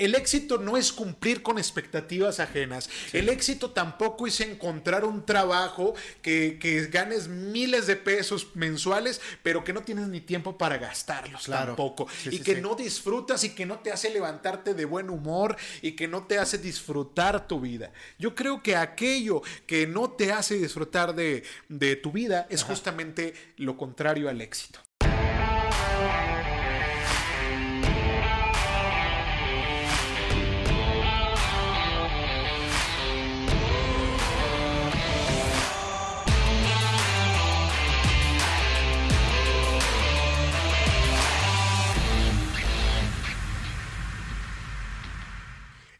el éxito no es cumplir con expectativas ajenas. El éxito tampoco es encontrar un trabajo que, que, ganes miles de pesos mensuales, pero que no tienes ni tiempo para gastarlos tampoco. y que no disfrutas y que no te hace levantarte de buen humor y que no te hace disfrutar tu vida. Yo creo que aquello que no te hace disfrutar de, tu vida es justamente lo contrario al éxito.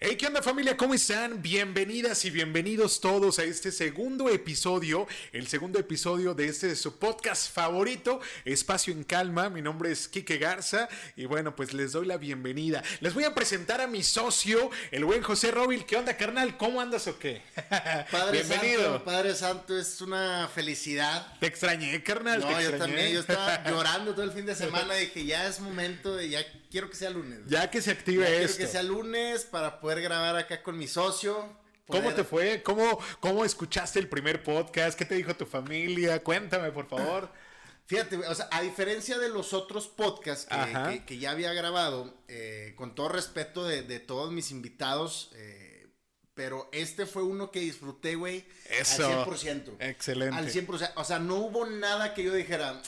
Hey, ¿qué onda familia? ¿Cómo están? Bienvenidas y bienvenidos todos a este segundo episodio, el segundo episodio de este su podcast favorito, Espacio en Calma. Mi nombre es Kike Garza y bueno, pues les doy la bienvenida. Les voy a presentar a mi socio, el buen José Robil. ¿Qué onda, carnal? ¿Cómo andas o qué? Padre Bienvenido. Padre Santo, es una felicidad. Te extrañé, carnal. No, yo también, yo estaba llorando todo el fin de semana. Dije, ya es momento, de, ya quiero que sea lunes. Ya que se active esto. Quiero que sea lunes para poder grabar acá con mi socio. ¿Cómo te fue? ¿Cómo, ¿Cómo escuchaste el primer podcast? ¿Qué te dijo tu familia? Cuéntame, por favor. Fíjate, o sea, a diferencia de los otros podcasts que, ya había grabado, eh, con todo respeto de, todos mis invitados, eh, pero este fue uno que disfruté, güey, al 100%. Excelente. Al 100%. O sea, no hubo nada que yo dijera,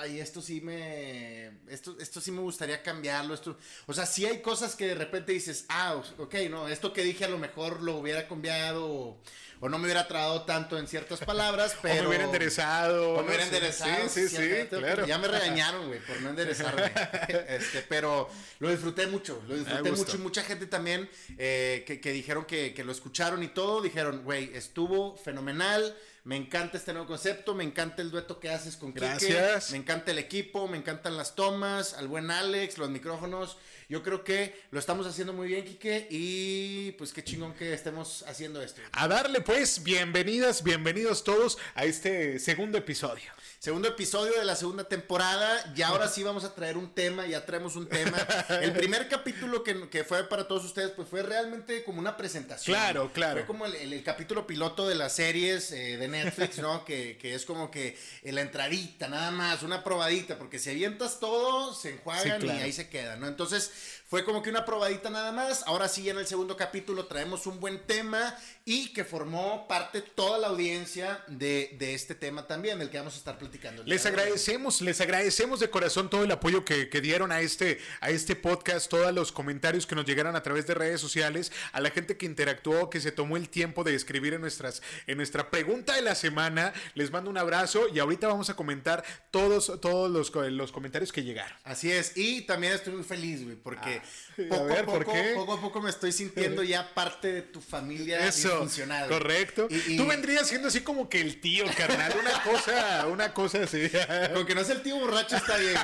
ay, esto sí me, esto, esto sí me gustaría cambiarlo, esto, o sea, sí hay cosas que de repente dices, ah, ok, no, esto que dije a lo mejor lo hubiera cambiado, o, no me hubiera trabado tanto en ciertas palabras, pero... O me hubiera enderezado. O me hubiera enderezado. Sí, sí, sí, claro. Ya me regañaron, güey, por no enderezarme. este, pero lo disfruté mucho, lo disfruté mucho, y mucha gente también eh, que, que, dijeron que, que lo escucharon y todo, dijeron, güey, estuvo fenomenal, me encanta este nuevo concepto, me encanta el dueto que haces con Gracias. me encanta el equipo, me encantan las tomas, al buen Alex, los micrófonos. Yo creo que lo estamos haciendo muy bien, Kike, y pues qué chingón que estemos haciendo esto. A darle pues, bienvenidas, bienvenidos todos a este segundo episodio. Segundo episodio de la segunda temporada. Y ahora sí vamos a traer un tema. Ya traemos un tema. El primer capítulo que, fue para todos ustedes, pues fue realmente como una presentación. Claro, claro. Fue como el, capítulo piloto de las series eh, de Netflix, ¿no? que, es como que la entradita, nada más, una probadita. Porque si avientas todo, se enjuagan y ahí se quedan, ¿no? Entonces, fue como que una probadita nada más. Ahora sí, en el segundo capítulo traemos un buen tema y que formó parte toda la audiencia de, este tema también, del que vamos a estar platicando. Les agradecemos, les agradecemos de corazón todo el apoyo que, dieron a este, a este podcast, todos los comentarios que nos llegaron a través de redes sociales, a la gente que interactuó, que se tomó el tiempo de escribir en, nuestras, en nuestra pregunta de la semana. Les mando un abrazo y ahorita vamos a comentar todos, todos los, los comentarios que llegaron. Así es, y también estoy muy feliz, güey, porque... Poco a, poco, poco a poco me estoy sintiendo ya parte de tu familia Eso, correcto. Tú vendrías siendo así como que el tío, carnal, una cosa, una cosa así. Con que no es el tío borracho está bien,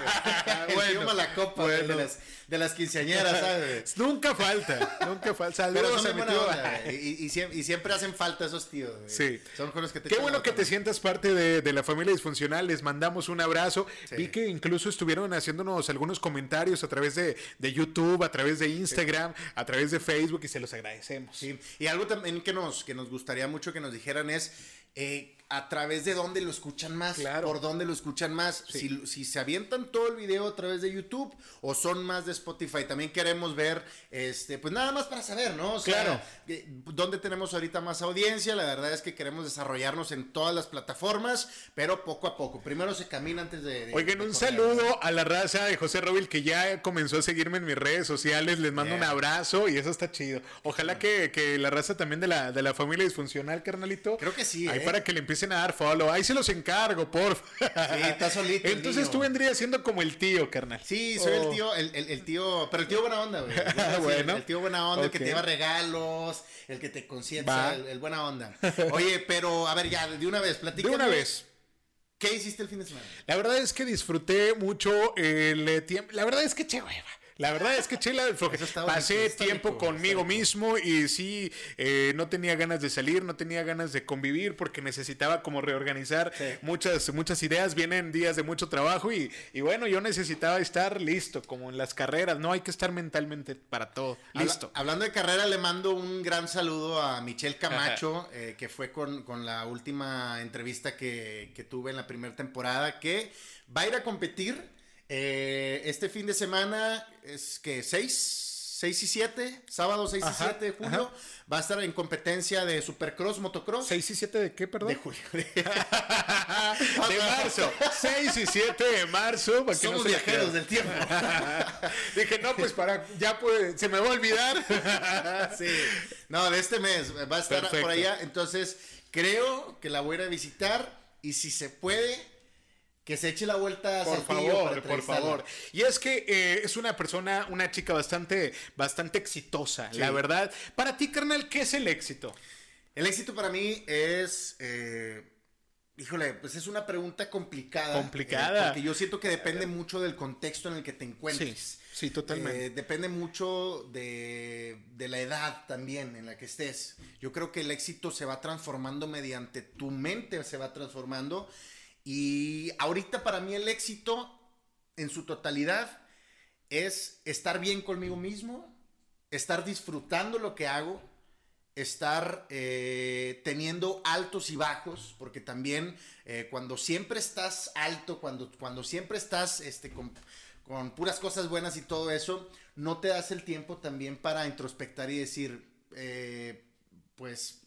güey. El tío malacopa de, las, de las quinceañeras, ¿sabes? Nunca falta, nunca falta. Saludos a mi tío. Y, y, siempre, hacen falta esos tíos, Sí. Son los que te Qué bueno que te sientas parte de, de, la familia disfuncional. Les mandamos un abrazo. Vi que incluso estuvieron haciéndonos algunos comentarios a través de, de YouTube, a través de Instagram, a través de Facebook y se los agradecemos. Sí. Y algo también que nos, que nos gustaría mucho que nos dijeran es eh, a través de dónde lo escuchan más, claro. por dónde lo escuchan más, si, si, se avientan todo el video a través de YouTube o son más de Spotify. También queremos ver, este, pues nada más para saber, ¿no? O sea, claro. dónde tenemos ahorita más audiencia. La verdad es que queremos desarrollarnos en todas las plataformas, pero poco a poco. Primero se camina antes de. Oigan, un saludo a la raza de José Robil que ya comenzó a seguirme en mis redes sociales. Les mando un abrazo y eso está chido. Ojalá que, que, la raza también de la, de la familia disfuncional, carnalito. Creo que sí. Ahí ¿eh? Para que le empiece a dar follow. Ahí se los encargo, por Sí, está solito. Entonces tú vendrías siendo como el tío, carnal. Sí, soy el tío, el, el, tío, pero el tío buena onda, güey. bueno. El tío buena onda, el que te lleva regalos, el que te consienta, el, buena onda. Oye, pero a ver, ya, de una vez, platícame. De una vez. ¿Qué hiciste el fin de semana? La verdad es que disfruté mucho el tiempo. La verdad es que che hueva. La verdad es que Chela pasé tiempo conmigo mismo y sí, eh, no tenía ganas de salir, no tenía ganas de convivir porque necesitaba como reorganizar muchas, muchas ideas. Vienen días de mucho trabajo y, y, bueno, yo necesitaba estar listo, como en las carreras, no hay que estar mentalmente para todo. Listo. hablando de carrera, le mando un gran saludo a Michelle Camacho, eh, que fue con, con, la última entrevista que, que tuve en la primera temporada, que va a ir a competir eh, este fin de semana es que 6, 6 y 7, sábado 6 y 7 de julio, va a estar en competencia de Supercross, Motocross. ¿6 y 7 de qué, perdón? De julio. de marzo. 6 y 7 de marzo. Para Somos no viajeros del tiempo. Dije, no, pues para, ya puede, se me va a olvidar. sí. No, de este mes va a estar por allá. Entonces, creo que la voy a ir a visitar y si se puede que se eche la vuelta a Por favor, por favor. Y es que eh, es una persona, una chica bastante, bastante exitosa, la verdad. Para ti, carnal, ¿qué es el éxito? El éxito para mí es... Eh, híjole, pues es una pregunta complicada. Complicada. Eh, porque yo siento que depende mucho del contexto en el que te encuentres. Sí, sí totalmente. depende mucho de, de, la edad también en la que estés. Yo creo que el éxito se va transformando mediante tu mente, se va transformando y ahorita para mí el éxito en su totalidad es estar bien conmigo mismo, estar disfrutando lo que hago, estar eh, teniendo altos y bajos, porque también eh, cuando siempre estás alto, cuando, cuando siempre estás este, con, puras cosas buenas y todo eso, no te das el tiempo también para introspectar y decir, eh, pues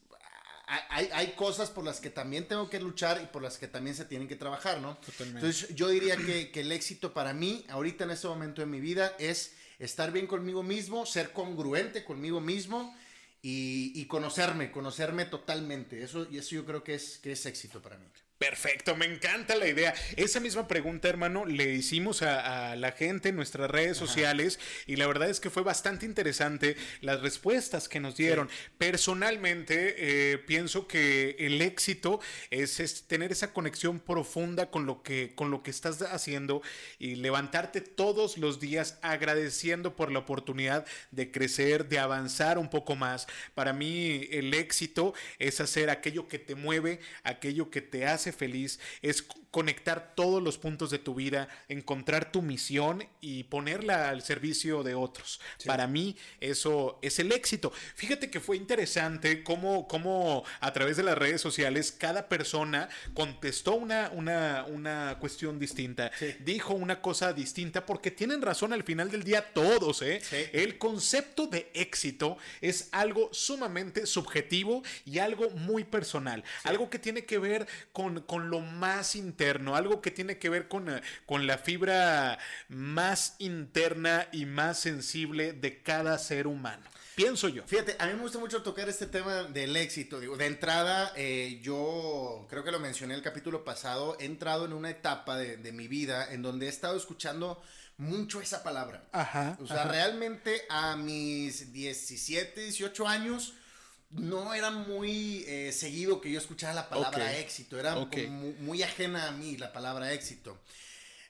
hay, cosas por las que también tengo que luchar y por las que también se tienen que trabajar, ¿no? Totalmente. Entonces yo diría que, el éxito para mí, ahorita en este momento de mi vida, es estar bien conmigo mismo, ser congruente conmigo mismo y, conocerme, conocerme totalmente. Eso, y eso yo creo que es, que es éxito para mí. Perfecto, me encanta la idea. Esa misma pregunta, hermano, le hicimos a, la gente en nuestras redes sociales y la verdad es que fue bastante interesante las respuestas que nos dieron. Personalmente, eh, pienso que el éxito es, tener esa conexión profunda con lo, que, con lo que estás haciendo y levantarte todos los días agradeciendo por la oportunidad de crecer, de avanzar un poco más. Para mí, el éxito es hacer aquello que te mueve, aquello que te hace feliz, es conectar todos los puntos de tu vida, encontrar tu misión y ponerla al servicio de otros. Para mí eso es el éxito. Fíjate que fue interesante cómo, cómo a través de las redes sociales cada persona contestó una, una, una cuestión distinta, dijo una cosa distinta, porque tienen razón al final del día todos. ¿eh? El concepto de éxito es algo sumamente subjetivo y algo muy personal, algo que tiene que ver con con, lo más interno, algo que tiene que ver con, eh, con la fibra más interna y más sensible de cada ser humano. Pienso yo. Fíjate, a mí me gusta mucho tocar este tema del éxito. Digo, de entrada, eh, yo creo que lo mencioné el capítulo pasado, he entrado en una etapa de, de mi vida en donde he estado escuchando mucho esa palabra. Ajá. O sea, realmente a mis 17, 18 años no era muy eh, seguido que yo escuchara la palabra éxito, era muy, ajena a mí la palabra éxito.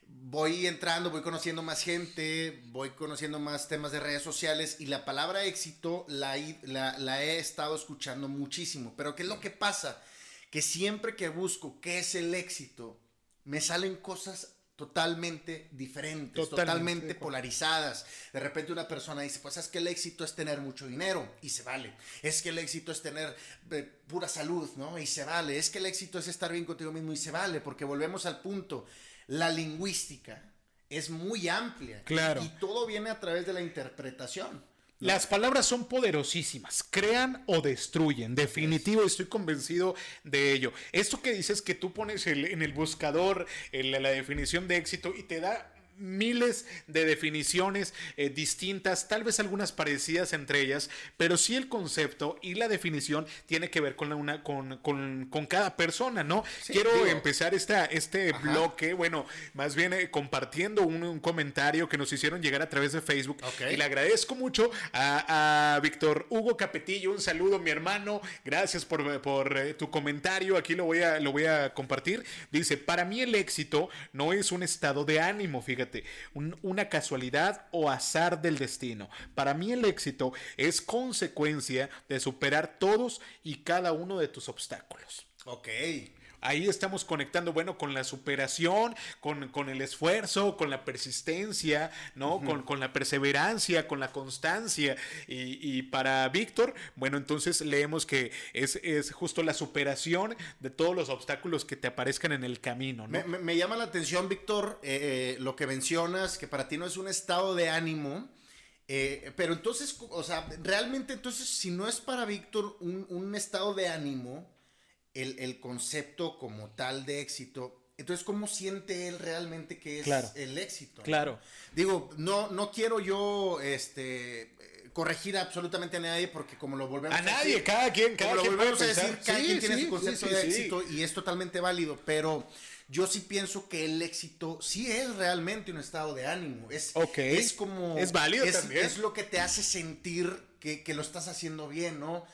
Voy entrando, voy conociendo más gente, voy conociendo más temas de redes sociales y la palabra éxito la, la he estado escuchando muchísimo. Pero ¿qué es lo que pasa? Que siempre que busco qué es el éxito, me salen cosas totalmente diferentes, totalmente, polarizadas. De repente una persona dice, pues es que el éxito es tener mucho dinero y se vale. Es que el éxito es tener eh, pura salud, ¿no? Y se vale. Es que el éxito es estar bien contigo mismo y se vale, porque volvemos al punto. La lingüística es muy amplia. Claro. Y todo viene a través de la interpretación. Las palabras son poderosísimas, crean o destruyen, definitivo, estoy convencido de ello. Esto que dices que tú pones en el buscador la definición de éxito y te da miles de definiciones eh, distintas, tal vez algunas parecidas entre ellas, pero sí el concepto y la definición tiene que ver con, la una, con, con, cada persona, ¿no? Quiero empezar esta, este bloque, bueno, más bien eh, compartiendo un, comentario que nos hicieron llegar a través de Facebook y le agradezco mucho a, Víctor Hugo Capetillo, un saludo mi hermano, gracias por, por eh, tu comentario, aquí lo voy, a, lo voy a compartir, dice, para mí el éxito no es un estado de ánimo, fíjate, una casualidad o azar del destino. Para mí el éxito es consecuencia de superar todos y cada uno de tus obstáculos. Ok. Ahí estamos conectando, bueno, con la superación, con, el esfuerzo, con la persistencia, ¿no? con, la perseverancia, con la constancia. Y, para Víctor, bueno, entonces leemos que es, justo la superación de todos los obstáculos que te aparezcan en el camino, ¿no? Me, llama la atención, Víctor, eh, eh, lo que mencionas, que para ti no es un estado de ánimo. Eh, pero entonces, o sea, realmente entonces, si no es para Víctor un, un estado de ánimo, el, concepto como tal de éxito. Entonces, ¿cómo siente él realmente que es el éxito? Claro. Digo, no, no quiero yo este corregir absolutamente a nadie porque como lo volvemos a, a nadie, cada quien, cada como lo volvemos a decir, cada quien tiene su concepto de éxito y es totalmente válido, pero yo sí pienso que el éxito sí es realmente un estado de ánimo. Es, es como. Es válido es, también. Es lo que te hace sentir que, que, lo estás haciendo bien, ¿no?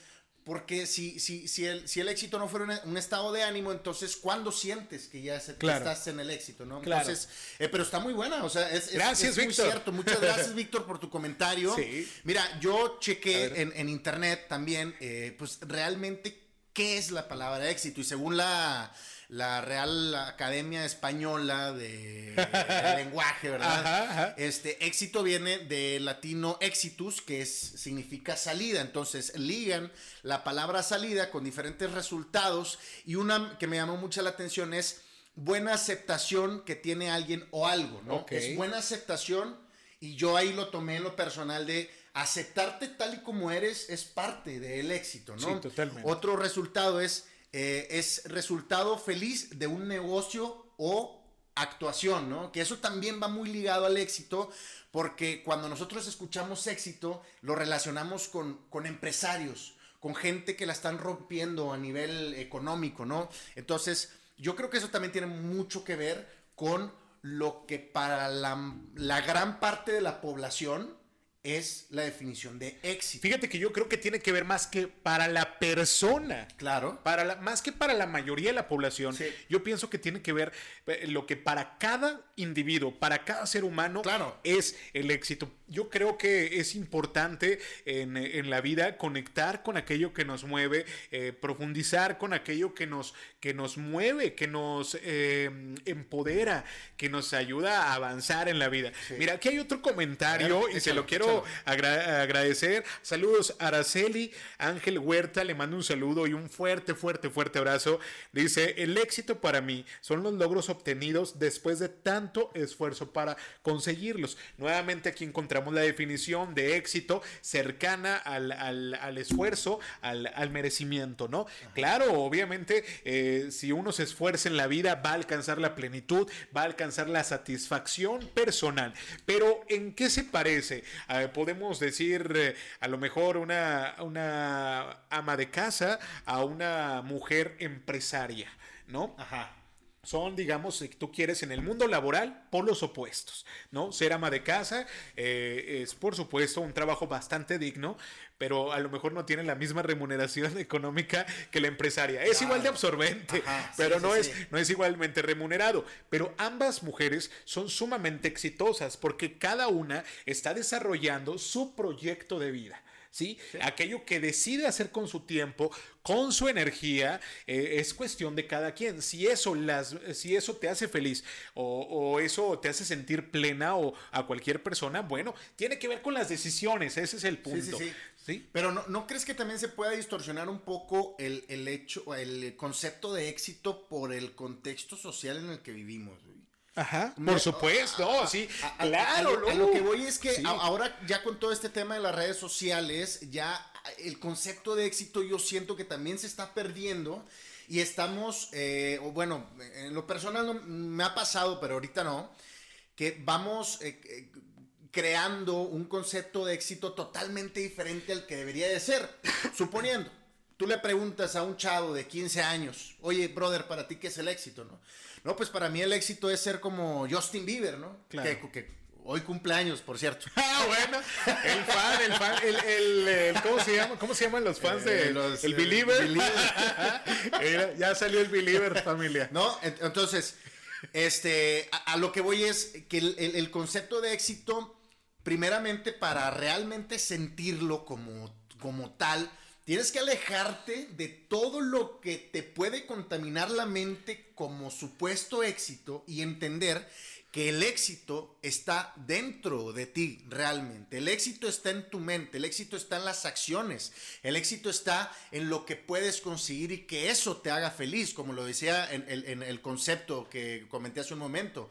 Porque si, si, si, el, si el éxito no fuera un, estado de ánimo, entonces, ¿cuándo sientes que ya estás en el éxito? ¿no? Entonces, eh, pero está muy buena, o sea, es, gracias, muy cierto. Muchas gracias, Víctor, por tu comentario. Mira, yo chequé en, internet también, eh, pues realmente, ¿qué es la palabra éxito? Y según la la Real Academia Española de, Lenguaje, ¿verdad? Este éxito viene del latino exitus, que es, significa salida. Entonces ligan la palabra salida con diferentes resultados. Y una que me llamó mucho la atención es buena aceptación que tiene alguien o algo, ¿no? Es buena aceptación. Y yo ahí lo tomé en lo personal de aceptarte tal y como eres es parte del éxito, ¿no? Sí, totalmente. Otro resultado es eh, es resultado feliz de un negocio o actuación, ¿no? Que eso también va muy ligado al éxito, porque cuando nosotros escuchamos éxito, lo relacionamos con, con empresarios, con gente que la están rompiendo a nivel económico, ¿no? Entonces, yo creo que eso también tiene mucho que ver con lo que para la, la gran parte de la población es la definición de éxito. Fíjate que yo creo que tiene que ver más que para la persona. Claro. Para la, más que para la mayoría de la población. Yo pienso que tiene que ver eh, lo que para cada individuo, para cada ser humano claro. es el éxito. Yo creo que es importante en, la vida conectar con aquello que nos mueve, eh, profundizar con aquello que nos, que nos mueve, que nos eh, empodera, que nos ayuda a avanzar en la vida. Mira, aquí hay otro comentario y se lo quiero agradecer. Saludos Araceli, Ángel Huerta, le mando un saludo y un fuerte, fuerte, fuerte abrazo. Dice, el éxito para mí son los logros obtenidos después de tanto esfuerzo para conseguirlos. Nuevamente aquí encontramos la definición de éxito cercana al, esfuerzo, al, merecimiento, ¿no? Claro, obviamente, eh, si uno se esfuerza en la vida, va a alcanzar la plenitud, va a alcanzar la satisfacción personal. Pero, ¿en qué se parece? podemos decir eh, a lo mejor una, una ama de casa a una mujer empresaria, ¿no? Ajá son, digamos, si tú quieres, en el mundo laboral, por los opuestos, ¿no? Ser ama de casa eh, es, por supuesto, un trabajo bastante digno, pero a lo mejor no tiene la misma remuneración económica que la empresaria. Es igual de absorbente, pero no, es, no es igualmente remunerado. Pero ambas mujeres son sumamente exitosas porque cada una está desarrollando su proyecto de vida. ¿Sí? Aquello que decide hacer con su tiempo, con su energía, eh, es cuestión de cada quien. Si eso, las, si eso te hace feliz o, eso te hace sentir plena o a cualquier persona, bueno, tiene que ver con las decisiones, ese es el punto. Sí, sí, Pero ¿no, ¿no, crees que también se pueda distorsionar un poco el, el hecho, el concepto de éxito por el contexto social en el que vivimos? Ajá, por supuesto, sí, claro. A, lo, que voy es que ahora ya con todo este tema de las redes sociales, ya el concepto de éxito yo siento que también se está perdiendo y estamos, eh, bueno, en lo personal me ha pasado, pero ahorita no, que vamos eh, eh, creando un concepto de éxito totalmente diferente al que debería de ser, suponiendo. Tú le preguntas a un chavo de 15 años, oye, brother, para ti qué es el éxito, ¿no? No, pues para mí el éxito es ser como Justin Bieber, ¿no? Claro. Que, hoy cumpleaños, por cierto. Ah, bueno. El fan, el fan, el, el, ¿cómo se llama? ¿Cómo se llaman los fans de eh, los, el Believer? ya salió el Believer, familia. No, entonces, Este, a, lo que voy es que el, concepto de éxito, primeramente para realmente sentirlo como, como tal, tienes que alejarte de todo lo que te puede contaminar la mente como supuesto éxito y entender que el éxito está dentro de ti realmente. El éxito está en tu mente, el éxito está en las acciones, el éxito está en lo que puedes conseguir y que eso te haga feliz, como lo decía en, el concepto que comenté hace un momento.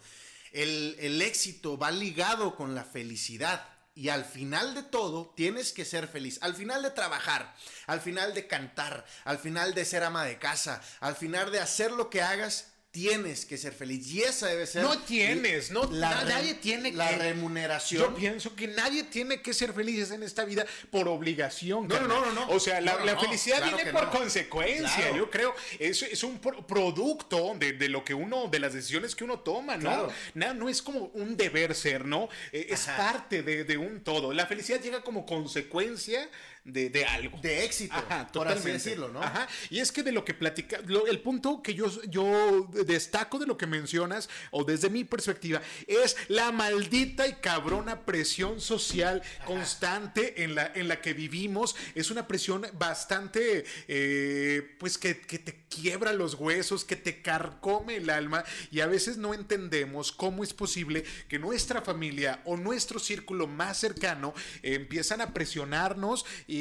El, éxito va ligado con la felicidad. Y al final de todo, tienes que ser feliz. Al final de trabajar, al final de cantar, al final de ser ama de casa, al final de hacer lo que hagas, tienes que ser feliz. Y esa debe ser. No tienes, no. nadie tiene la remuneración. Yo pienso que nadie tiene que ser feliz en esta vida por obligación. No, no, no, no, O sea, la, felicidad viene por consecuencia. Yo creo. Es, es un producto de, lo que uno, de las decisiones que uno toma, ¿no? No, no es como un deber ser, ¿no? Eh, es parte de, de un todo. La felicidad llega como consecuencia de, algo. De éxito, por así decirlo, ¿no? Ajá. Y es que de lo que platica, el punto que yo, yo destaco de lo que mencionas, o desde mi perspectiva, es la maldita y cabrona presión social constante en la, en la que vivimos. Es una presión bastante, eh, pues que, que te quiebra los huesos, que te carcome el alma y a veces no entendemos cómo es posible que nuestra familia o nuestro círculo más cercano empiezan a presionarnos y,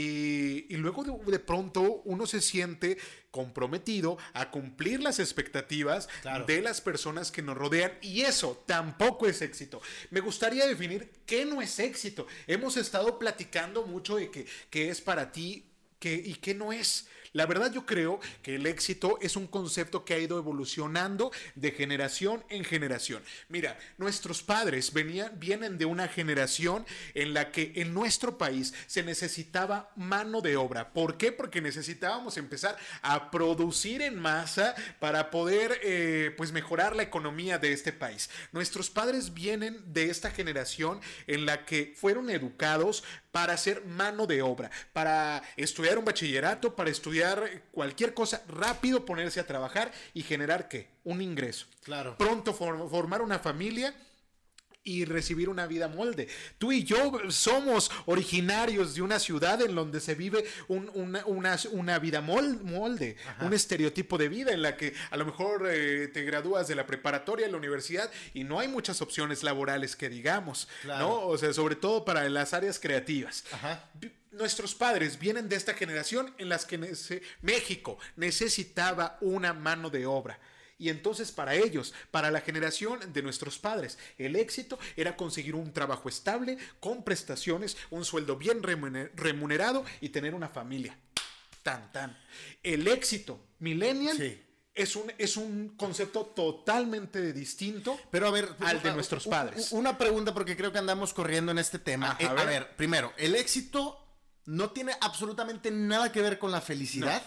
luego de, pronto uno se siente comprometido a cumplir las expectativas de las personas que nos rodean y eso tampoco es éxito. Me gustaría definir qué no es éxito. Hemos estado platicando mucho de qué es para ti qué, y qué no es. La verdad yo creo que el éxito es un concepto que ha ido evolucionando de generación en generación. Mira, nuestros padres venían, vienen de una generación en la que en nuestro país se necesitaba mano de obra. ¿Por qué? Porque necesitábamos empezar a producir en masa para poder eh, pues mejorar la economía de este país. Nuestros padres vienen de esta generación en la que fueron educados para hacer mano de obra, para estudiar un bachillerato, para estudiar cualquier cosa, rápido ponerse a trabajar y generar qué? Un ingreso. Claro. Pronto formar una familia y recibir una vida molde. Tú y yo somos originarios de una ciudad en donde se vive una, vida molde, un estereotipo de vida en la que a lo mejor eh, te gradúas de la preparatoria, la universidad y no hay muchas opciones laborales que digamos, ¿no? O sea, sobre todo para las áreas creativas. Nuestros padres vienen de esta generación en las que México necesitaba una mano de obra y entonces para ellos, para la generación de nuestros padres, el éxito era conseguir un trabajo estable, con prestaciones, un sueldo bien remunerado y tener una familia. Tan, tan. El éxito millennial es, un, es un concepto totalmente distinto Pero a ver, al de nuestros padres. Una pregunta porque creo que andamos corriendo en este tema. Eh, a, ver. primero, el éxito no tiene absolutamente nada que ver con la felicidad.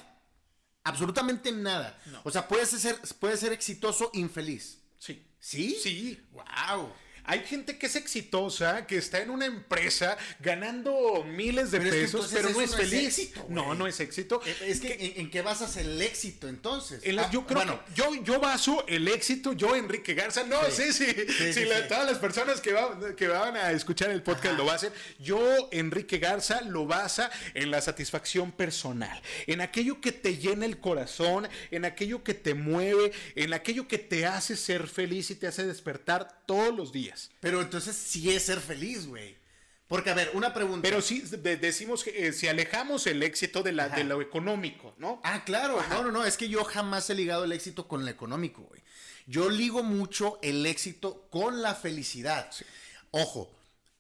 Absolutamente nada. O sea, puedes ser, puede ser exitoso infeliz. Sí. ¿Sí? Sí. Wow. Hay gente que es exitosa, que está en una empresa ganando miles de pesos, pero no es feliz. no, no es éxito. Eh, es que, ¿en, qué basas el éxito entonces? Ah, yo creo bueno. yo, yo baso el éxito, yo Enrique Garza, no sé si, todas las personas que, que van a escuchar el podcast lo basen. Yo, Enrique Garza, lo basa en la satisfacción personal, en aquello que te llena el corazón, en aquello que te mueve, en aquello que te hace ser feliz y te hace despertar todos los días. Pero entonces sí es ser feliz, güey. Porque, a ver, una pregunta. Pero sí decimos que eh, si alejamos el éxito de, la, de lo económico, ¿no? Ah, claro. No, no, no. Es que yo jamás he ligado el éxito con lo económico, güey. Yo ligo mucho el éxito con la felicidad. Ojo,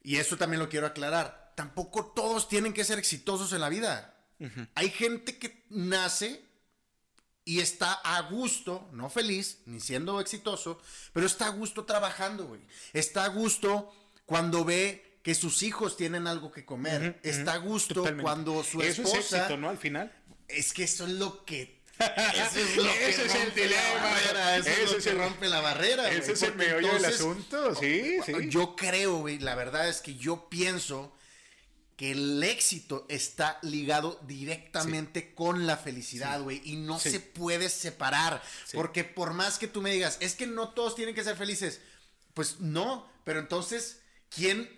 y esto también lo quiero aclarar. Tampoco todos tienen que ser exitosos en la vida. Hay gente que nace y está a gusto, no feliz, ni siendo exitoso, pero está a gusto trabajando, güey. Está a gusto cuando ve que sus hijos tienen algo que comer. está a gusto cuando su esposa... Eso es éxito, ¿no? Al final. Es que eso es lo que eso es, lo que es el dilema. Eso, es lo que rompe la barrera. Ese es el meollo del asunto, sí, sí. Yo creo, güey, la verdad es que yo pienso que el éxito está ligado directamente con la felicidad, güey, y no se puede separar, porque por más que tú me digas, es que no todos tienen que ser felices, pues no, pero entonces, ¿quién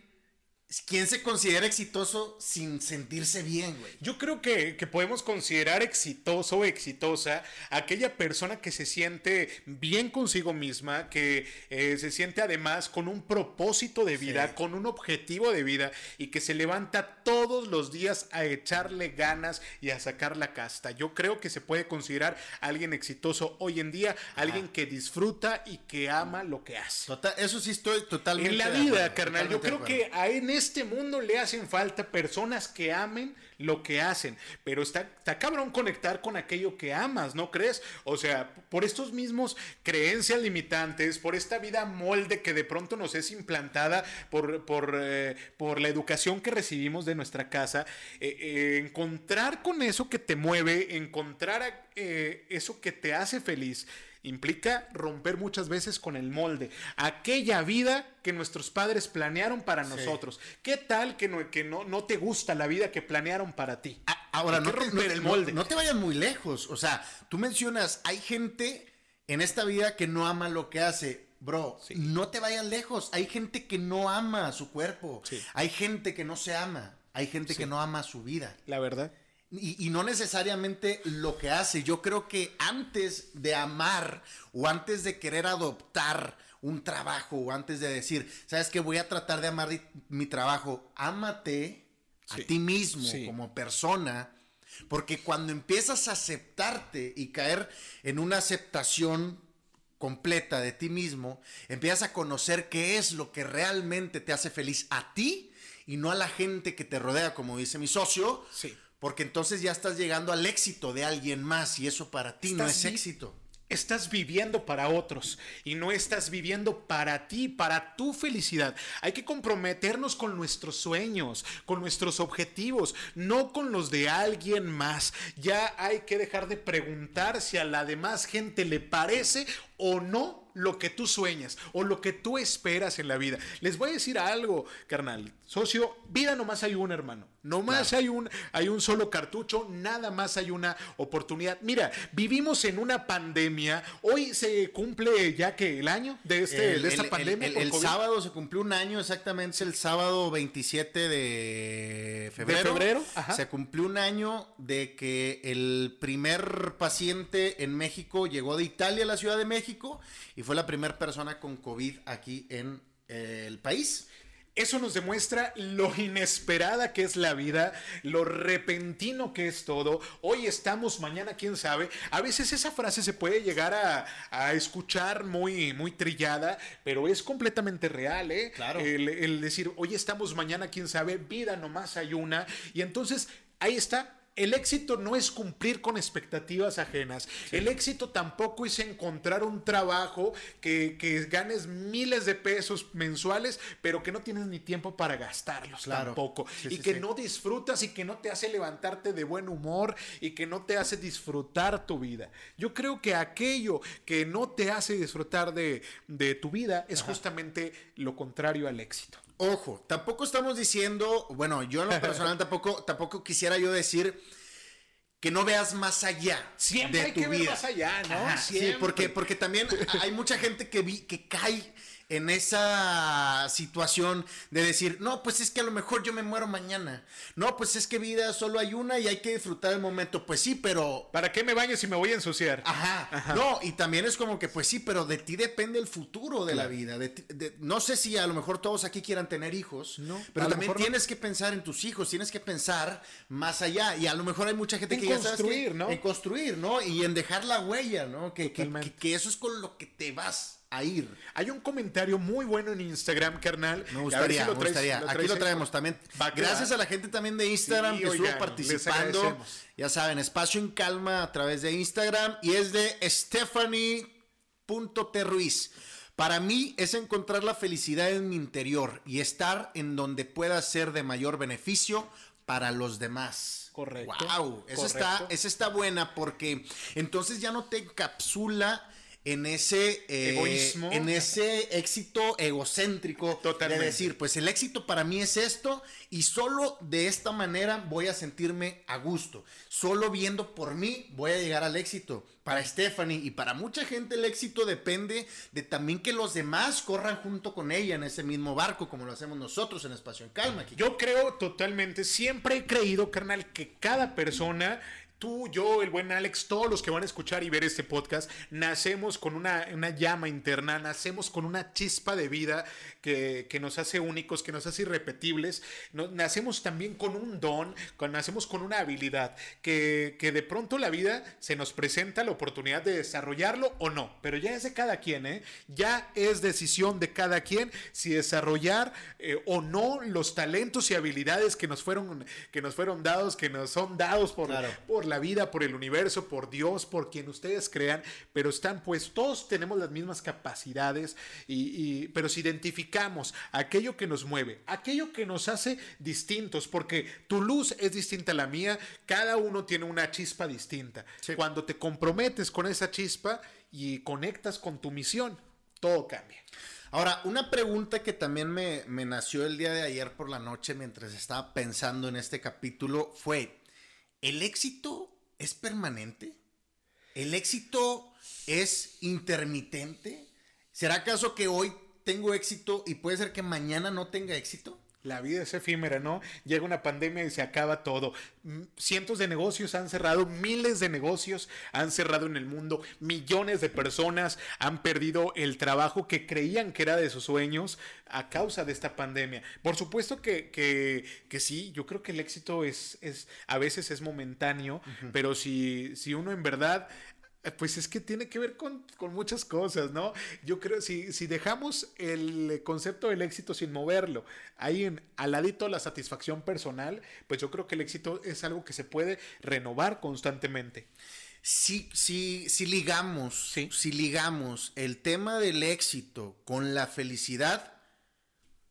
¿Quién se considera exitoso sin sentirse bien, güey? Yo creo que, podemos considerar exitoso o exitosa aquella persona que se siente bien consigo misma, que eh, se siente además con un propósito de vida, con un objetivo de vida y que se levanta todos los días a echarle ganas y a sacar la casta. Yo creo que se puede considerar alguien exitoso hoy en día, alguien que disfruta y que ama lo que hace. Total, eso sí estoy totalmente. En la vida, carnal, yo creo que en este mundo le hacen falta personas que amen lo que hacen, pero está, está cabrón conectar con aquello que amas, ¿no crees? O sea, por estos mismos creencias limitantes, por esta vida molde que de pronto nos es implantada por, por, eh, la educación que recibimos de nuestra casa, eh, eh, encontrar con eso que te mueve, encontrar eso que te hace feliz implica romper muchas veces con el molde, aquella vida que nuestros padres planearon para nosotros. ¿Qué tal que, no, que no, no te gusta la vida que planearon para ti? Ahora, no, romper el molde. No, te vayas muy lejos. O sea, tú mencionas, hay gente en esta vida que no ama lo que hace. Bro, no te vayas lejos. Hay gente que no ama su cuerpo. Hay gente que no se ama. Hay gente que no ama su vida. La verdad. Y, no necesariamente lo que hace. Yo creo que antes de amar o antes de querer adoptar un trabajo o antes de decir, sabes que voy a tratar de amar mi trabajo, ámate a ti mismo como persona, porque cuando empiezas a aceptarte y caer en una aceptación completa de ti mismo, empiezas a conocer qué es lo que realmente te hace feliz a ti y no a la gente que te rodea, como dice mi socio. Sí porque entonces ya estás llegando al éxito de alguien más y eso para ti no es éxito. Estás viviendo para otros y no estás viviendo para ti, para tu felicidad. Hay que comprometernos con nuestros sueños, con nuestros objetivos, no con los de alguien más. Ya hay que dejar de preguntar si a la demás gente le parece o no lo que tú sueñas o lo que tú esperas en la vida. Les voy a decir algo, carnal. Socio, vida nomás hay una, hermano. Nomás hay, un, hay un solo cartucho, nada más hay una oportunidad. Mira, vivimos en una pandemia. Hoy se cumple ya que el año de, este, de esta pandemia. El, sábado se cumplió un año exactamente, el sábado 27 de febrero. De febrero, Se cumplió un año de que el primer paciente en México llegó de Italia a la Ciudad de México y fue la primera persona con COVID aquí en el país. Eso nos demuestra lo inesperada que es la vida, lo repentino que es todo. Hoy estamos, mañana quién sabe. A veces esa frase se puede llegar a, escuchar muy, muy trillada, pero es completamente real, ¿eh? Claro. El, el decir, hoy estamos, mañana quién sabe, vida nomás hay una. Y entonces ahí está, el éxito no es cumplir con expectativas ajenas. El éxito tampoco es encontrar un trabajo que, ganes miles de pesos mensuales, pero que no tienes ni tiempo para gastarlos tampoco. y que no disfrutas y que no te hace levantarte de buen humor y que no te hace disfrutar tu vida. Yo creo que aquello que no te hace disfrutar de, tu vida es justamente lo contrario al éxito. Ojo, tampoco estamos diciendo, bueno, yo en lo personal tampoco, tampoco quisiera yo decir que no veas más allá Siempre de tu hay que vida. Ver más allá, ¿no? sí, porque, porque también hay mucha gente que, vi, que cae en esa situación de decir, no, pues es que a lo mejor yo me muero mañana. No, pues es que vida solo hay una y hay que disfrutar el momento. Pues sí, pero... ¿Para qué me baño si me voy a ensuciar? Ajá. No, y también es como que, pues sí, pero de ti depende el futuro de la vida. no sé si a lo mejor todos aquí quieran tener hijos, no, pero también tienes que pensar en tus hijos, tienes que pensar más allá. Y a lo mejor hay mucha gente que ya construir, ¿no? En construir, ¿no? Y en dejar la huella, ¿no? que, que eso es con lo que te vas a ir. Hay un comentario muy bueno en Instagram, carnal. Me gustaría, me gustaría. Aquí lo traemos también. Gracias a la gente también de Instagram que estuvo participando. Ya saben, espacio en calma a través de Instagram y es de Stephanie.terruiz. Para mí es encontrar la felicidad en mi interior y estar en donde pueda ser de mayor beneficio para los demás. Correcto. Wow, esa está, esa está buena porque entonces ya no te encapsula en ese eh, egoísmo, en ese éxito egocéntrico Totalmente. de decir, pues el éxito para mí es esto y solo de esta manera voy a sentirme a gusto. Solo viendo por mí voy a llegar al éxito. Para Stephanie y para mucha gente el éxito depende de también que los demás corran junto con ella en ese mismo barco como lo hacemos nosotros en Espacio en Calma. Yo creo totalmente, siempre he creído, carnal, que cada persona tú, yo, el buen Alex, todos los que van a escuchar y ver este podcast, nacemos con una, llama interna, nacemos con una chispa de vida que, nos hace únicos, que nos hace irrepetibles. nacemos también con un don, nacemos con una habilidad, que, de pronto la vida se nos presenta la oportunidad de desarrollarlo o no, pero ya es de cada quien, ¿eh? Ya es decisión de cada quien si desarrollar eh, o no los talentos y habilidades que nos fueron, que nos fueron dados, que nos son dados por, por la vida, por el universo, por Dios, por quien ustedes crean, pero están pues todos tenemos las mismas capacidades, y, pero si identificamos aquello que nos mueve, aquello que nos hace distintos, porque tu luz es distinta a la mía, cada uno tiene una chispa distinta. Cuando te comprometes con esa chispa y conectas con tu misión, todo cambia. Ahora, una pregunta que también me, me, nació el día de ayer por la noche mientras estaba pensando en este capítulo fue, ¿el éxito es permanente? ¿El éxito es intermitente? ¿Será acaso que hoy tengo éxito y puede ser que mañana no tenga éxito? La vida es efímera, ¿no? Llega una pandemia y se acaba todo. Cientos de negocios han cerrado, miles de negocios han cerrado en el mundo, millones de personas han perdido el trabajo que creían que era de sus sueños a causa de esta pandemia. Por supuesto que, que, sí, yo creo que el éxito es, es a veces es momentáneo, pero si, si uno en verdad pues es que tiene que ver con, muchas cosas, ¿no? Yo creo, si, si dejamos el concepto del éxito sin moverlo, ahí en, al ladito la satisfacción personal, pues yo creo que el éxito es algo que se puede renovar constantemente. Si, si, si ligamos, si ligamos el tema del éxito con la felicidad,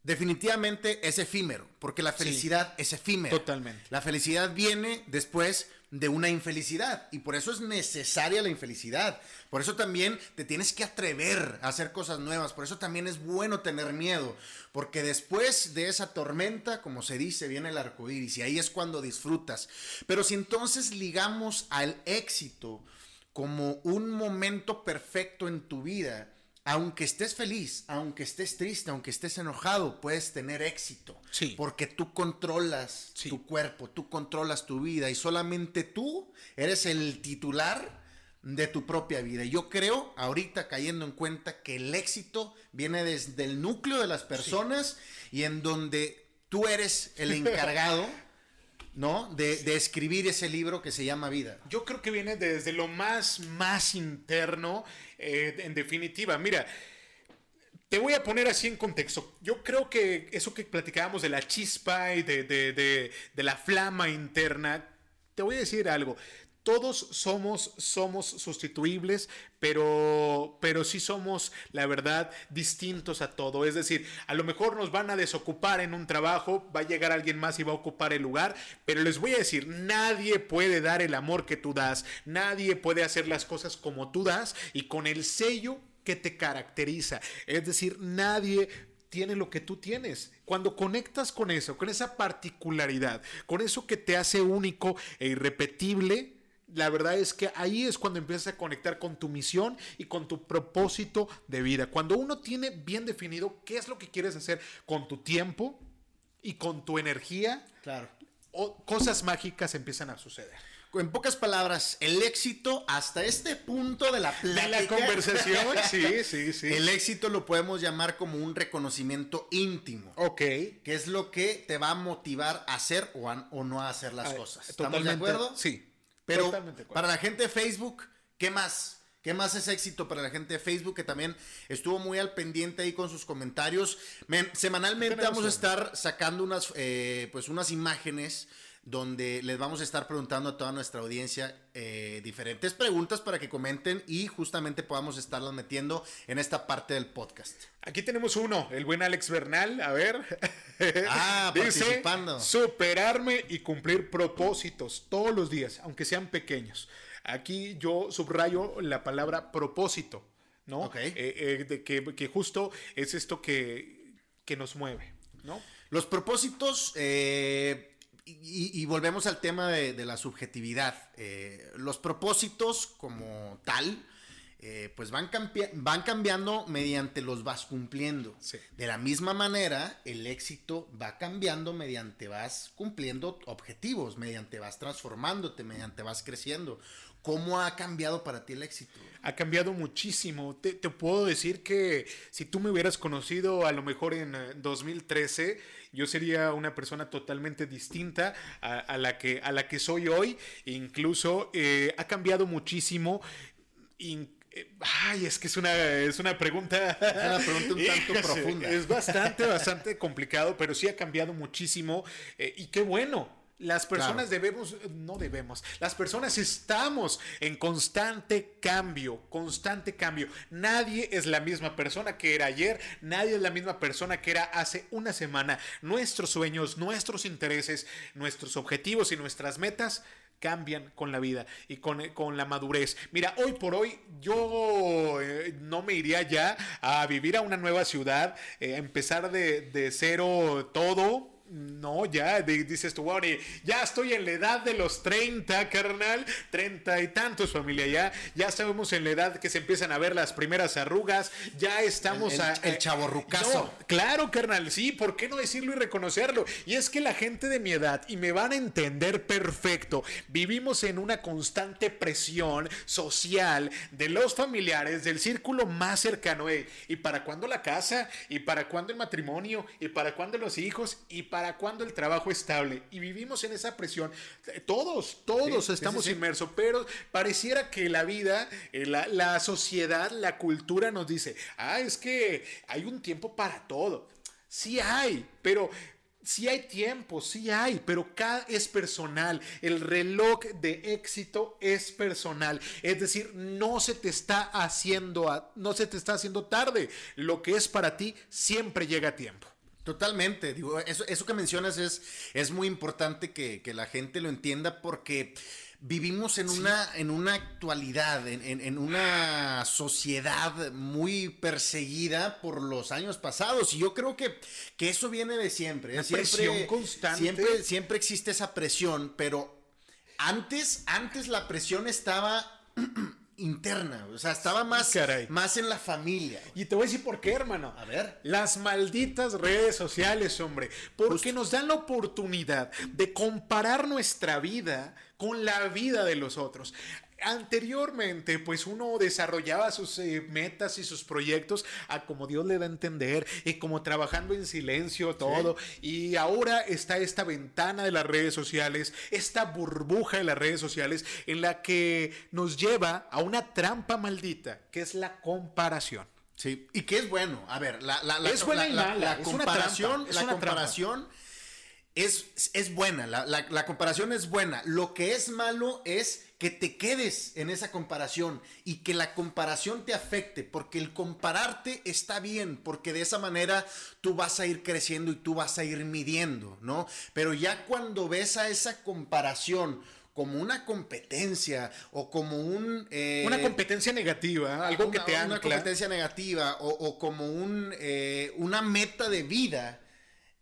definitivamente es efímero, porque la felicidad es efímera. Totalmente. La felicidad viene después de una infelicidad y por eso es necesaria la infelicidad. Por eso también te tienes que atrever a hacer cosas nuevas. Por eso también es bueno tener miedo, porque después de esa tormenta, como se dice, viene el arco iris y ahí es cuando disfrutas. Pero si entonces ligamos al éxito como un momento perfecto en tu vida, aunque estés feliz, aunque estés triste, aunque estés enojado, puedes tener éxito. Sí. Porque tú controlas tu cuerpo, tú controlas tu vida y solamente tú eres el titular de tu propia vida. Y yo creo, ahorita cayendo en cuenta, que el éxito viene desde el núcleo de las personas y en donde tú eres el encargado ¿no? De, escribir ese libro que se llama Vida. Yo creo que viene desde lo más, más interno, eh, en definitiva. Mira, te voy a poner así en contexto. Yo creo que eso que platicábamos de la chispa y de, de la flama interna, te voy a decir algo todos somos, somos sustituibles, pero, pero sí somos, la verdad, distintos a todo. Es decir, a lo mejor nos van a desocupar en un trabajo, va a llegar alguien más y va a ocupar el lugar, pero les voy a decir, nadie puede dar el amor que tú das, nadie puede hacer las cosas como tú das y con el sello que te caracteriza. Es decir, nadie tiene lo que tú tienes. Cuando conectas con eso, con esa particularidad, con eso que te hace único e irrepetible, la verdad es que ahí es cuando empiezas a conectar con tu misión y con tu propósito de vida. Cuando uno tiene bien definido qué es lo que quieres hacer con tu tiempo y con tu energía, claro. cosas mágicas empiezan a suceder. En pocas palabras, el éxito hasta este punto de la plática, de la conversación, sí, sí, sí. El éxito lo podemos llamar como un reconocimiento íntimo. Ok. Que es lo que te va a motivar a hacer o, o no a hacer las cosas. ¿Estamos de acuerdo? Sí. Pero para la gente de Facebook, ¿qué más? ¿Qué más es éxito para la gente de Facebook que también estuvo muy al pendiente ahí con sus comentarios? semanalmente vamos a estar sacando unas, eh, pues unas imágenes donde les vamos a estar preguntando a toda nuestra audiencia eh, diferentes preguntas para que comenten y justamente podamos estarlas metiendo en esta parte del podcast. Aquí tenemos uno, el buen Alex Bernal, a ver. Ah, participando. Superarme y cumplir propósitos todos los días, aunque sean pequeños. Aquí yo subrayo la palabra propósito. ¿no? de que, justo es esto que, que nos mueve, ¿no? Los propósitos, y, volvemos al tema de, la subjetividad. los propósitos como tal, eh, pues van, van cambiando mediante los vas cumpliendo. De la misma manera, el éxito va cambiando mediante vas cumpliendo objetivos, mediante vas transformándote, mediante vas creciendo. ¿Cómo ha cambiado para ti el éxito? Ha cambiado muchísimo. Te, puedo decir que si tú me hubieras conocido a lo mejor en 2013, eh, yo sería una persona totalmente distinta a, la, que, a la que soy hoy. Incluso eh, ha cambiado muchísimo. Ay, es que es una, es una pregunta. Es una pregunta un tanto profunda. Es bastante, bastante complicado, pero sí ha cambiado muchísimo. Eh, y qué bueno. Las personas debemos, no debemos, las personas estamos en constante cambio, constante cambio. Nadie es la misma persona que era ayer, nadie es la misma persona que era hace una semana. Nuestros sueños, nuestros intereses, nuestros objetivos y nuestras metas cambian con la vida y con, con la madurez. Mira, hoy por hoy yo eh, no me iría ya a vivir a una nueva ciudad, eh, empezar de, de cero todo no, ya dices tú, bueno, ya estoy en la edad de los 30, carnal, 30 y tantos, familia, ya, ya estamos en la edad que se empiezan a ver las primeras arrugas, ya estamos el, a... El eh, chaborrucazo. claro, carnal, sí, ¿por qué no decirlo y reconocerlo? Y es que la gente de mi edad, y me van a entender perfecto, vivimos en una constante presión social de los familiares, del círculo más cercano, y para cuándo la casa, y para cuándo el matrimonio, y para cuándo los hijos, y para ¿Para cuándo el trabajo estable? Y vivimos en esa presión. Todos, todos estamos inmersos, pero pareciera que la vida, eh, la, sociedad, la cultura nos dice, ah, es que hay un tiempo para todo. Sí hay, pero Sí hay tiempo, sí hay, pero cada es personal. El reloj de éxito es personal. Es decir, no se te está haciendo, no se te está haciendo tarde. Lo que es para ti siempre llega a tiempo. Totalmente, digo, eso, eso que mencionas es, es muy importante que, la gente lo entienda porque vivimos en, una, en una actualidad, en, una sociedad muy perseguida por los años pasados. Y yo creo que, que eso viene de siempre. ¿eh? siempre presión constante. Siempre, siempre existe esa presión, pero antes, antes la presión estaba interna, o sea, estaba más, más en la familia. Y te voy a decir por qué, hermano. A ver. Las malditas redes sociales, hombre, porque nos dan la oportunidad de comparar nuestra vida con la vida de los otros. Anteriormente, pues uno desarrollaba sus eh, metas y sus proyectos a como Dios le da a entender y como trabajando en silencio todo. Y ahora está esta ventana de las redes sociales, esta burbuja de las redes sociales en la que nos lleva a una trampa maldita, que es la comparación. Sí, y que es bueno. A ver, la, la, es buena la, comparación, la comparación es, es buena, la, comparación es buena. Lo que es malo es que te quedes en esa comparación y que la comparación te afecte, porque el compararte está bien, porque de esa manera tú vas a ir creciendo y tú vas a ir midiendo, ¿no? Pero ya cuando ves a esa comparación como una competencia o como un... Eh, una competencia negativa, algo que te ancla. Una competencia negativa o, como un, eh, una meta de vida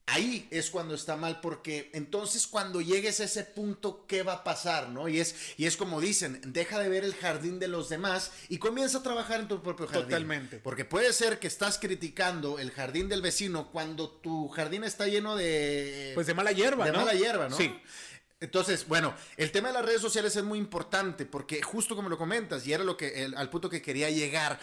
Ahí es cuando está mal, porque entonces cuando llegues a ese punto, ¿qué va a pasar? ¿no? Y es, y es como dicen, deja de ver el jardín de los demás y comienza a trabajar en tu propio jardín. Totalmente. Porque puede ser que estás criticando el jardín del vecino cuando tu jardín está lleno de... Pues de mala hierba, de ¿no? mala hierba, ¿no? Sí. Entonces, bueno, el tema de las redes sociales es muy importante porque justo como lo comentas, y era lo que al punto que quería llegar,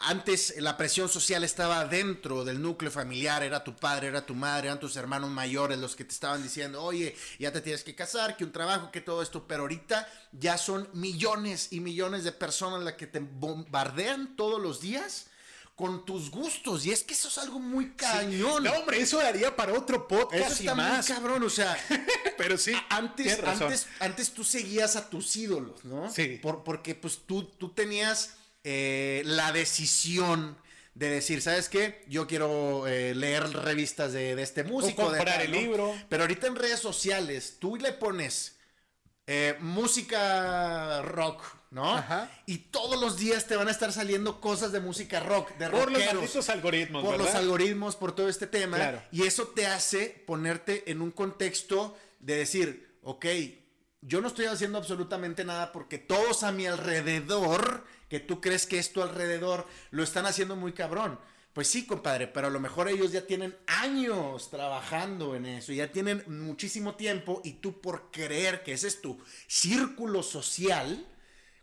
antes la presión social estaba dentro del núcleo familiar, era tu padre, era tu madre, eran tus hermanos mayores los que te estaban diciendo, oye, ya te tienes que casar, que un trabajo, que todo esto, pero ahorita ya son millones y millones de personas las que te bombardean todos los días con tus gustos. Y es que eso es algo muy cañón. No, hombre, eso daría para otro podcast eso está más. Muy cabrón, o sea. Pero sí. Antes, antes, antes tú seguías a tus ídolos, ¿no? Sí. Por, porque pues tú, tú tenías eh, la decisión de decir, ¿sabes qué? Yo quiero eh, leer revistas de, este músico. comprar el libro. Pero ahorita en redes sociales, tú le pones eh, música rock, ¿no? Ajá. Y todos los días te van a estar saliendo cosas de música rock, de Por los algoritmos, Por los algoritmos, por todo este tema. Claro. Y eso te hace ponerte en un contexto de decir, ok, yo no estoy haciendo absolutamente nada porque todos a mi alrededor, que tú crees que es tu alrededor, lo están haciendo muy cabrón. Pues sí, compadre, pero a lo mejor ellos ya tienen años trabajando en eso, ya tienen muchísimo tiempo y tú por creer que ese es tu círculo social,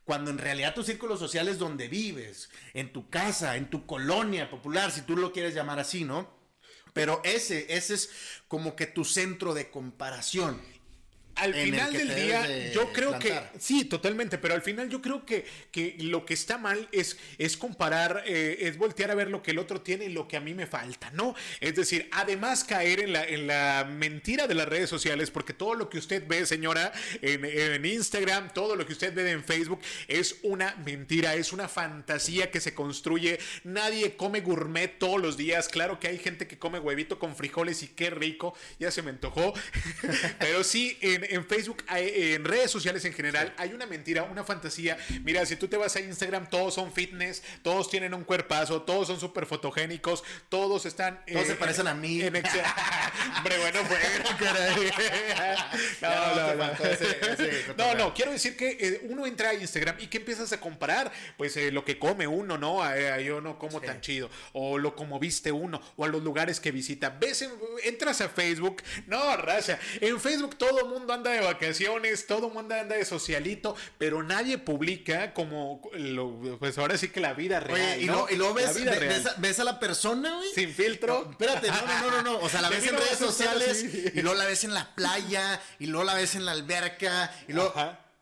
cuando en realidad tu círculo social es donde vives, en tu casa, en tu colonia popular, si tú lo quieres llamar así, ¿no? Pero ese, ese es como que tu centro de comparación al final del día, yo creo que, sí, totalmente, pero al final yo creo que, que lo que está mal es, es comparar, eh, es voltear a ver lo que el otro tiene y lo que a mí me falta, ¿no? Es decir, además caer en la, en la mentira de las redes sociales, porque todo lo que usted ve, señora, en, en Instagram, todo lo que usted ve en Facebook, es una mentira, es una fantasía que se construye. Nadie come gourmet todos los días. Claro que hay gente que come huevito con frijoles y qué rico, ya se me antojó, pero sí, en en Facebook, en redes sociales en general, hay una mentira, una fantasía. Mira, si tú te vas a Instagram, todos son fitness, todos tienen un cuerpazo, todos son súper fotogénicos, todos están. Todos se parecen a mí. Hombre, bueno, bueno, No, no, quiero decir que eh, uno entra a Instagram y que empiezas a comparar, pues eh, lo que come uno, ¿no? yo no como tan chido, o lo como viste uno, o a los lugares que visita. Ves, entras a Facebook, no, raza, en Facebook todo el mundo anda de vacaciones, todo el mundo anda de socialito, pero nadie publica como, pues ahora sí que la vida real. y, luego ves, a, la persona, güey. Sin filtro. espérate, no, no, no, no, O sea, la ves en redes sociales y luego la ves en la playa y luego la ves en la alberca y luego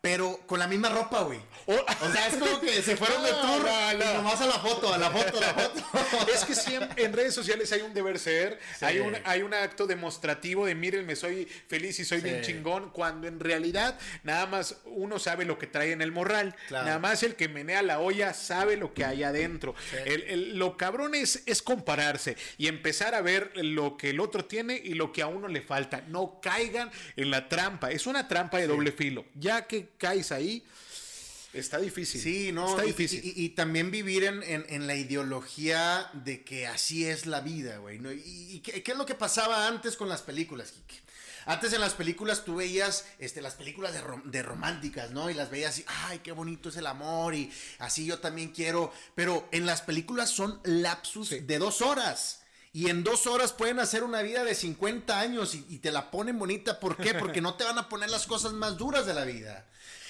pero con la misma ropa, güey. O, sea, es como que se fueron de tour y nomás a la foto, a la foto, a la foto. es que siempre en redes sociales hay un deber ser, hay, un, hay un acto demostrativo de mírenme, soy feliz y soy bien chingón, cuando en realidad nada más uno sabe lo que trae en el morral. Nada más el que menea la olla sabe lo que hay adentro. lo cabrón es, es compararse y empezar a ver lo que el otro tiene y lo que a uno le falta. No caigan en la trampa. Es una trampa de doble filo. Ya que caes ahí, está difícil. Sí, no, está difícil. Y, también vivir en, la ideología de que así es la vida, güey. ¿Y, qué, es lo que pasaba antes con las películas, Antes en las películas tú veías este, las películas de, románticas, ¿no? Y las veías y, ay, qué bonito es el amor y así yo también quiero. Pero en las películas son lapsus de dos horas. Y en dos horas pueden hacer una vida de 50 años y, y, te la ponen bonita. ¿Por qué? Porque no te van a poner las cosas más duras de la vida.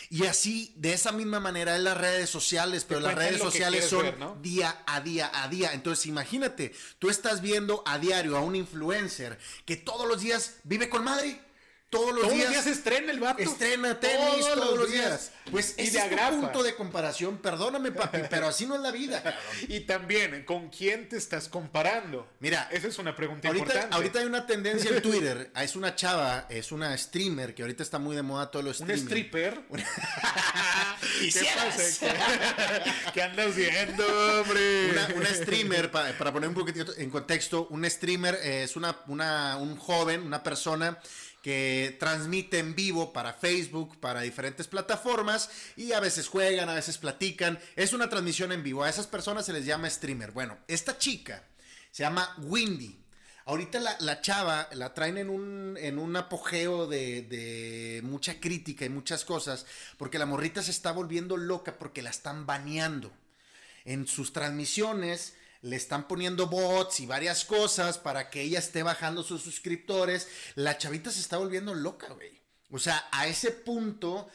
Y así, de esa misma manera, en las redes sociales, pero las redes sociales son día a día a día. Entonces, imagínate, tú estás viendo a diario a un influencer que todos los días vive con madre todos los días. estrena el vato. Estrena tenis todos, los días. Pues y ese es tu punto de comparación. Perdóname, papi, pero así no es la vida, cabrón. Y también, ¿con quién te estás comparando? Mira, esa es una pregunta ahorita, importante. Ahorita hay una tendencia en Twitter. Es una chava, es una streamer, que ahorita está muy de moda todo lo streaming. ¿Un stripper? ¿Qué pasa? ¿Qué andas viendo, hombre? Una, streamer, para, poner un poquitito en contexto, un streamer es una, una, un joven, una persona que transmite en vivo para Facebook, para diferentes plataformas y a veces juegan, a veces platican. Es una transmisión en vivo. A esas personas se les llama streamer. Bueno, esta chica se llama Windy. Ahorita la, chava la traen en un, en un apogeo de, de, mucha crítica y muchas cosas, porque la morrita se está volviendo loca porque la están baneando. En sus transmisiones le están poniendo bots y varias cosas para que ella esté bajando sus suscriptores. La chavita se está volviendo loca, güey. O sea, a ese punto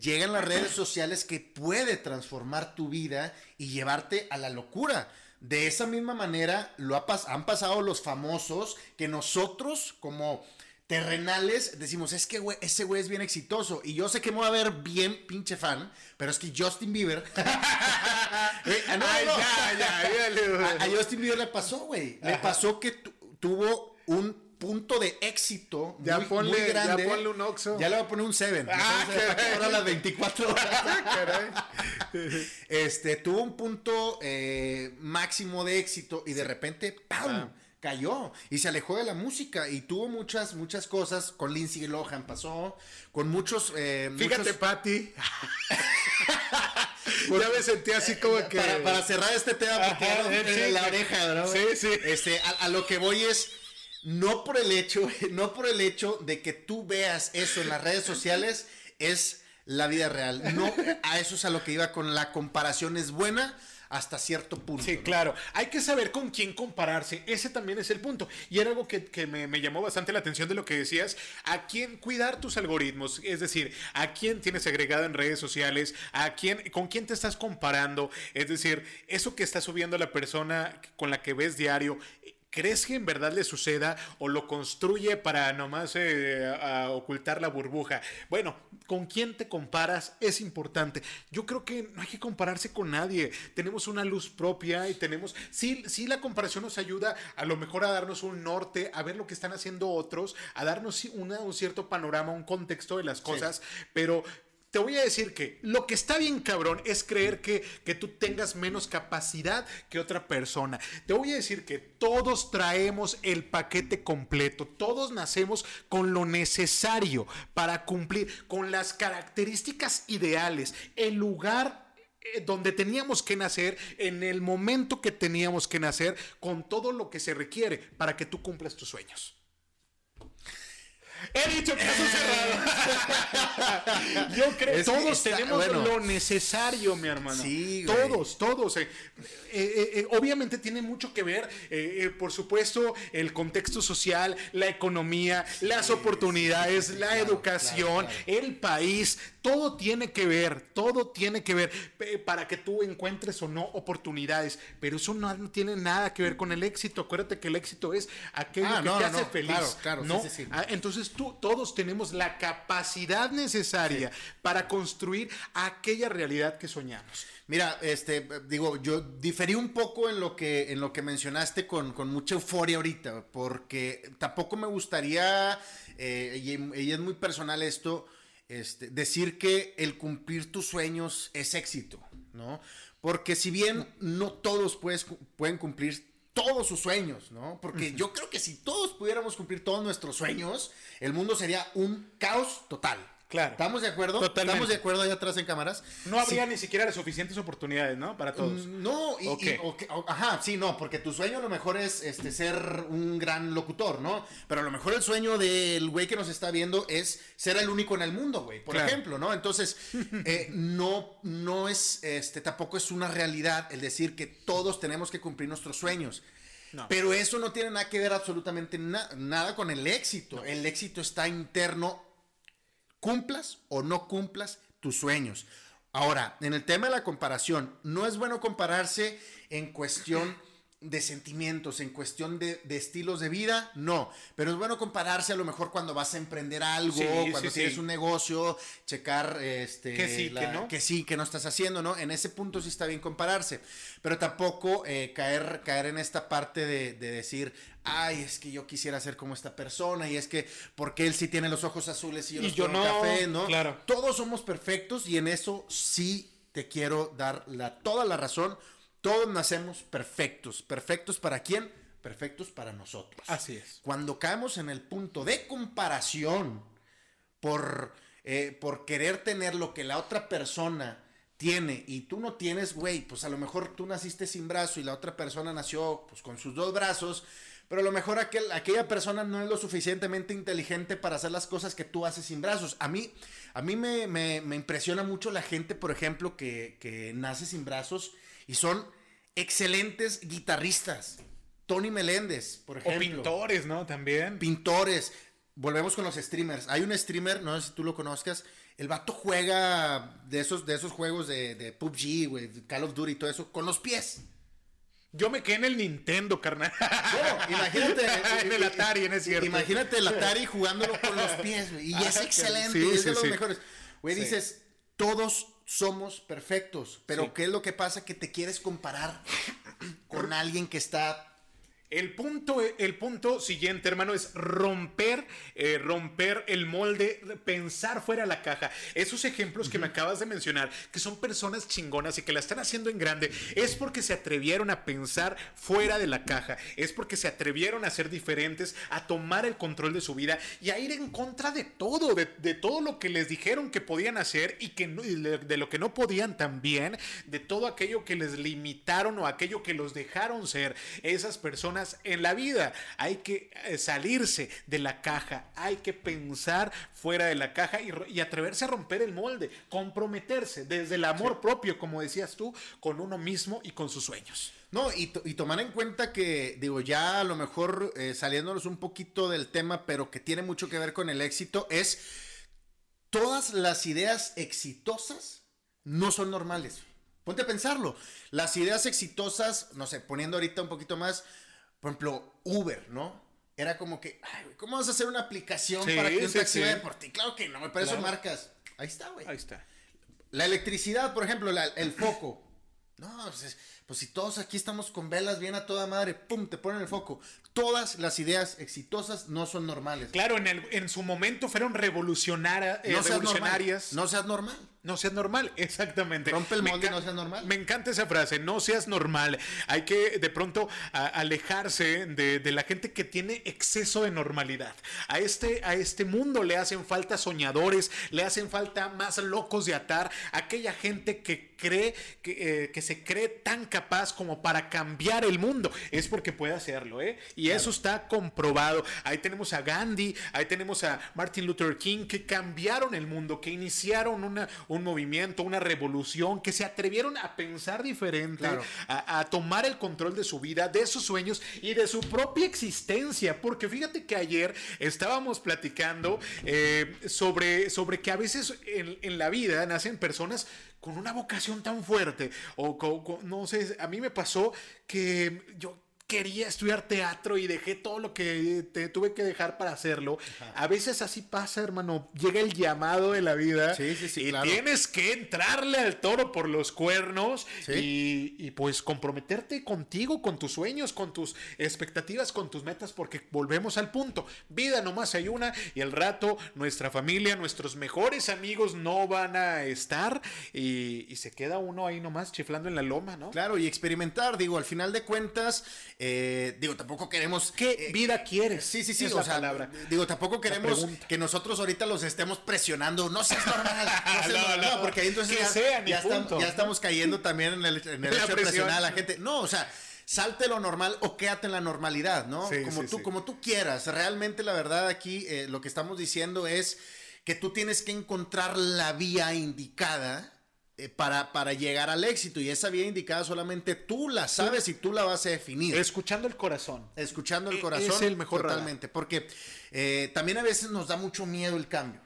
llegan las redes sociales que puede transformar tu vida y llevarte a la locura. De esa misma manera lo han pasado los famosos que nosotros como terrenales, decimos, es que ese güey es bien exitoso. Y yo sé que me voy a ver bien pinche fan, pero es que Justin Bieber. Ah, a, Justin Bieber le pasó, güey. Le pasó que tuvo un punto de éxito ya muy, ponle, grande. Ya ponle un Oxxo. Ya le voy a poner un Seven. Ah, ahora las 24 horas. este, tuvo un punto eh, máximo de éxito y de repente, ¡pam! Cayó y se alejó de la música y tuvo muchas, muchas cosas. Con Lindsay Lohan pasó, con muchos. Eh, Fíjate, Patti. ya me sentí así como que. Para, cerrar este tema, porque la oreja, ¿no? Sí, sí. Este, a, lo que voy es. No por el hecho, no por el hecho de que tú veas eso en las redes sociales, es la vida real. No, a eso es a lo que iba con la comparación es buena, hasta cierto punto. Sí, claro. Hay que saber con quién compararse. Ese también es el punto. Y era algo que, me, llamó bastante la atención de lo que decías. A quién cuidar tus algoritmos. Es decir, a quién tienes agregado en redes sociales. A quién, con quién te estás comparando. Es decir, eso que está subiendo la persona con la que ves diario ¿Crees que en verdad le suceda o lo construye para nomás eh, ocultar la burbuja? Bueno, ¿con quién te comparas? Es importante. Yo creo que no hay que compararse con nadie. Tenemos una luz propia y tenemos... Sí, sí la comparación nos ayuda a lo mejor a darnos un norte, a ver lo que están haciendo otros, a darnos un cierto panorama, un contexto de las cosas, pero te voy a decir que lo que está bien cabrón es creer que, que, tú tengas menos capacidad que otra persona. Te voy a decir que todos traemos el paquete completo, todos nacemos con lo necesario para cumplir con las características ideales, el lugar eh, donde teníamos que nacer, en el momento que teníamos que nacer, con todo lo que se requiere para que tú cumplas tus sueños. He dicho caso cerrado. Yo creo que todos tenemos lo necesario, mi hermano. Sí, todos, todos. Eh, eh, eh, obviamente tiene mucho que ver, por supuesto, el contexto social, la economía, las oportunidades, la educación, el país. Todo tiene que ver, todo tiene que ver para que tú encuentres o no oportunidades. Pero eso no, tiene nada que ver con el éxito. Acuérdate que el éxito es aquello ah, que te hace feliz. Claro, claro, todos tenemos la capacidad necesaria para construir aquella realidad que soñamos. Mira, este, digo, yo diferí un poco en lo que, en lo que mencionaste con, mucha euforia ahorita, porque tampoco me gustaría, eh, y, es muy personal esto, este, decir que el cumplir tus sueños es éxito, ¿no? Porque si bien no todos pueden cumplir todos sus sueños, ¿no? Porque yo creo que si todos pudiéramos cumplir todos nuestros sueños, el mundo sería un caos total. Claro. ¿Estamos de acuerdo? Totalmente. ¿Estamos de acuerdo allá atrás en cámaras? No habría ni siquiera las suficientes oportunidades, ¿no? Para todos. Mm, no, y, ajá, sí, no, porque tu sueño a lo mejor es este, ser un gran locutor, ¿no? Pero a lo mejor el sueño del güey que nos está viendo es ser el único en el mundo, güey, por ejemplo, ¿no? Entonces, eh, no, no es, este, tampoco es una realidad el decir que todos tenemos que cumplir nuestros sueños. Pero eso no tiene nada que ver absolutamente nada con el éxito. El éxito está interno, cumplas o no cumplas tus sueños. Ahora, en el tema de la comparación, no es bueno compararse en cuestión de sentimientos, en cuestión de, estilos de vida, no. Pero es bueno compararse a lo mejor cuando vas a emprender algo, cuando tienes un negocio, checar este, que sí, que no. Que sí, que no estás haciendo, ¿no? En ese punto sí está bien compararse. Pero tampoco eh, caer, caer en esta parte de, decir, ay, es que yo quisiera ser como esta persona y es que, porque él sí tiene los ojos azules y yo, y yo no, café, ¿no? Claro. Todos somos perfectos y en eso sí te quiero dar la, toda la razón todos nacemos perfectos. ¿Perfectos para quién? Perfectos para nosotros. Así es. Cuando caemos en el punto de comparación por, eh, por querer tener lo que la otra persona tiene y tú no tienes, güey, pues a lo mejor tú naciste sin brazo y la otra persona nació pues con sus dos brazos, pero a lo mejor aquel, aquella persona no es lo suficientemente inteligente para hacer las cosas que tú haces sin brazos. A mí, a mí me, me, impresiona mucho la gente, por ejemplo, que, que nace sin brazos y son excelentes guitarristas. Tony Meléndez, por ejemplo. O pintores, ¿no? También. Pintores. Volvemos con los streamers. Hay un streamer, no sé si tú lo conozcas. El vato juega de esos, de esos juegos de, de PUBG, Call of Duty y todo eso, con los pies. Yo me quedé en el Nintendo, carnal. imagínate. en el Atari, en es cierto. Imagínate el Atari jugándolo con los pies, güey. Y es ah, excelente, es de los mejores. Güey, dices, todos somos perfectos, pero ¿qué es lo que pasa? Que te quieres comparar con alguien que está El punto, el punto siguiente, hermano, es romper, eh, romper el molde, pensar fuera de la caja. Esos ejemplos que me acabas de mencionar, que son personas chingonas y que la están haciendo en grande, es porque se atrevieron a pensar fuera de la caja, es porque se atrevieron a ser diferentes, a tomar el control de su vida y a ir en contra de todo, de, todo lo que les dijeron que podían hacer y que de lo que no podían también, de todo aquello que les limitaron o aquello que los dejaron ser. Esas personas en la vida. Hay que eh, salirse de la caja, hay que pensar fuera de la caja y, atreverse a romper el molde, comprometerse desde el amor propio, como decías tú, con uno mismo y con sus sueños. No, y, tomar en cuenta que, digo, ya a lo mejor eh, saliéndonos un poquito del tema, pero que tiene mucho que ver con el éxito, es todas las ideas exitosas no son normales. Ponte a pensarlo. Las ideas exitosas, no sé, poniendo ahorita un poquito más, por ejemplo, Uber, ¿no? Era como que, ay, ¿cómo vas a hacer una aplicación para que un taxi vaya por ti? Claro que no, me parece marcas. Ahí está, güey. Ahí está. La electricidad, por ejemplo, el foco. No, pues, pues, si todos aquí estamos con velas bien a toda madre, pum, te ponen el foco. Todas las ideas exitosas no son normales. Claro, en, el, en su momento fueron revolucionarias. no revolucionarias. no seas normal. No seas normal, exactamente. Rompe el molde, no seas normal. Me encanta esa frase, no seas normal. Hay que de pronto alejarse de, la gente que tiene exceso de normalidad. A este, a este mundo le hacen falta soñadores, le hacen falta más locos de atar. Aquella gente que cree, que, eh, que se cree tan capaz como para cambiar el mundo. Es porque puede hacerlo, ¿eh? Y eso está comprobado. Ahí tenemos a Gandhi, ahí tenemos a Martin Luther King, que cambiaron el mundo, que iniciaron una un movimiento, una revolución, que se atrevieron a pensar diferente, a, tomar el control de su vida, de sus sueños y de su propia existencia. Porque fíjate que ayer estábamos platicando eh, sobre, sobre que a veces en, en la vida nacen personas con una vocación tan fuerte o no sé, a mí me pasó que yo quería estudiar teatro y dejé todo lo que te tuve que dejar para hacerlo. A veces así pasa, hermano. Llega el llamado de la vida sí, sí, sí, y tienes que entrarle al toro por los cuernos y, y, pues comprometerte contigo, con tus sueños, con tus expectativas, con tus metas, porque volvemos al punto. Vida nomás hay una y el rato nuestra familia, nuestros mejores amigos no van a estar y, y se queda uno ahí nomás chiflando en la loma, ¿no? Claro, y experimentar, digo, al final de cuentas eh, digo, tampoco queremos. ¿Qué eh, vida quieres? Sí, sí, sí. o sea, digo, tampoco queremos que nosotros ahorita los estemos presionando. No seas normal. No, no, no, porque ahí entonces ya, ya, estamos, cayendo también en el, en el hecho de presionar a la gente. No, o sea salte lo normal o quédate en la normalidad, ¿no? como tú, como tú quieras. Realmente, la verdad, aquí eh, lo que estamos diciendo es que tú tienes que encontrar la vía indicada eh, para, para llegar al éxito. Y esa vía indicada solamente tú la sabes y tú la vas a definir. Escuchando el corazón. Escuchando el e, corazón. Es el mejor. Totalmente. Porque eh, también a veces nos da mucho miedo el cambio.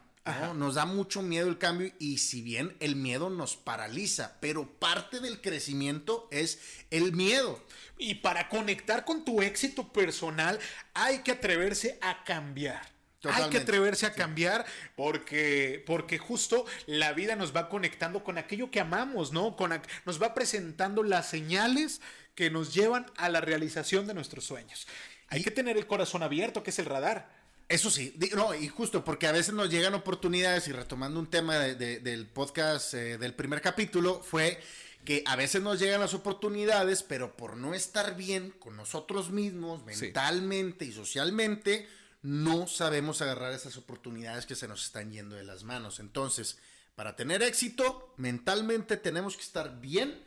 Nos da mucho miedo el cambio y si bien el miedo nos paraliza, pero parte del crecimiento es el miedo. Y para conectar con tu éxito personal hay que atreverse a cambiar. Hay que atreverse a cambiar porque, porque justo la vida nos va conectando con aquello que amamos, ¿no? Con, nos va presentando las señales que nos llevan a la realización de nuestros sueños. Hay que tener el corazón abierto, que es el radar. Eso sí, no, y justo porque a veces nos llegan oportunidades, y retomando un tema del podcast eh, del primer capítulo, fue que a veces nos llegan las oportunidades, pero por no estar bien con nosotros mismos, mentalmente y socialmente, no sabemos agarrar esas oportunidades que se nos están yendo de las manos. Entonces, para tener éxito, mentalmente tenemos que estar bien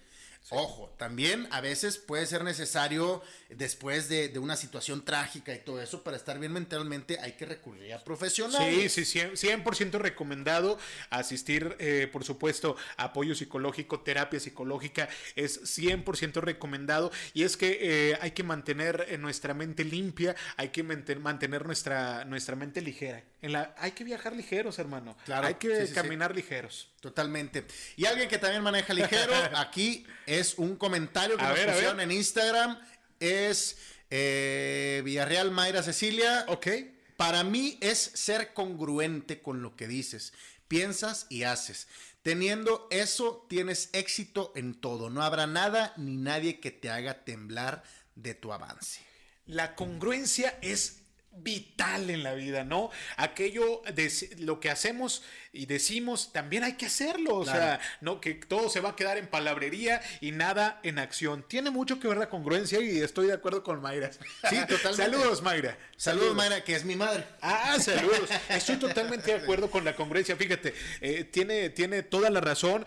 Ojo, también a veces puede ser necesario, después de, una situación trágica y todo eso, para estar bien mentalmente hay que recurrir a profesionales. Sí, sí, 100%, recomendado asistir, eh, por supuesto, apoyo psicológico, terapia psicológica, es 100% recomendado. Y es que eh, hay que mantener eh, nuestra mente limpia, hay que mantener nuestra, nuestra mente ligera. En la, hay que viajar ligeros, hermano. Claro, hay que caminar ligeros. Totalmente. Y alguien que también maneja ligero, aquí es un comentario que nos pusieron en Instagram. Es eh, Villarreal Mayra Cecilia. Ok. Para mí es ser congruente con lo que dices, piensas y haces. Teniendo eso, tienes éxito en todo. No habrá nada ni nadie que te haga temblar de tu avance. la congruencia es vital en la vida, ¿no? Aquello de lo que hacemos y decimos, también hay que hacerlo, o sea, no que todo se va a quedar en palabrería y nada en acción. Tiene mucho que ver la congruencia y estoy de acuerdo con Mayra. Sí, totalmente. Saludos, Mayra. Saludos, Mayra, que es mi madre. Ah, saludos. Estoy totalmente de acuerdo con la congruencia. Fíjate, eh, tiene, tiene toda la razón.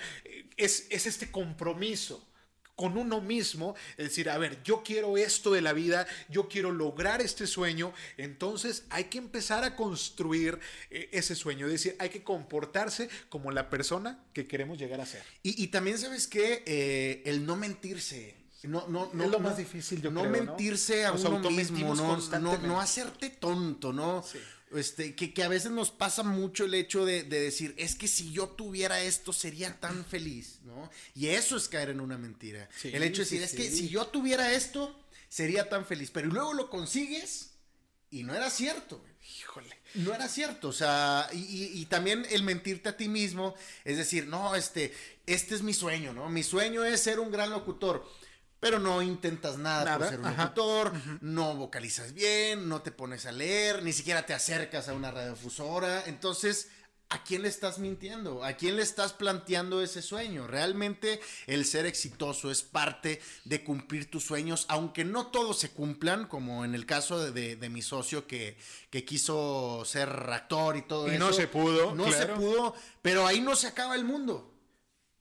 Es, es este compromiso con uno mismo, es decir, a ver, yo quiero esto de la vida, yo quiero lograr este sueño, entonces hay que empezar a construir eh, ese sueño, es decir, hay que comportarse como la persona que queremos llegar a ser. Y, también sabes que eh, el no mentirse. No, no, no, es lo más difícil, yo no creo, mentirse a uno mismo, no, no, hacerte tonto, ¿no? Este, que, a veces nos pasa mucho el hecho de, decir, es que si yo tuviera esto sería tan feliz, ¿no? Y eso es caer en una mentira. el hecho de decir, es que si yo tuviera esto, sería tan feliz. Pero luego lo consigues y no era cierto. Híjole. No era cierto. O sea, y, y, también el mentirte a ti mismo, es decir, no, este, este es mi sueño, ¿no? Mi sueño es ser un gran locutor pero no intentas nada, por ser un locutor, no vocalizas bien, no te pones a leer, ni siquiera te acercas a una radiodifusora. Entonces, ¿a quién le estás mintiendo? ¿A quién le estás planteando ese sueño? Realmente el ser exitoso es parte de cumplir tus sueños, aunque no todos se cumplan, como en el caso de, mi socio que, que, quiso ser actor y todo eso. Y no se pudo. No se pudo, pero ahí no se acaba el mundo.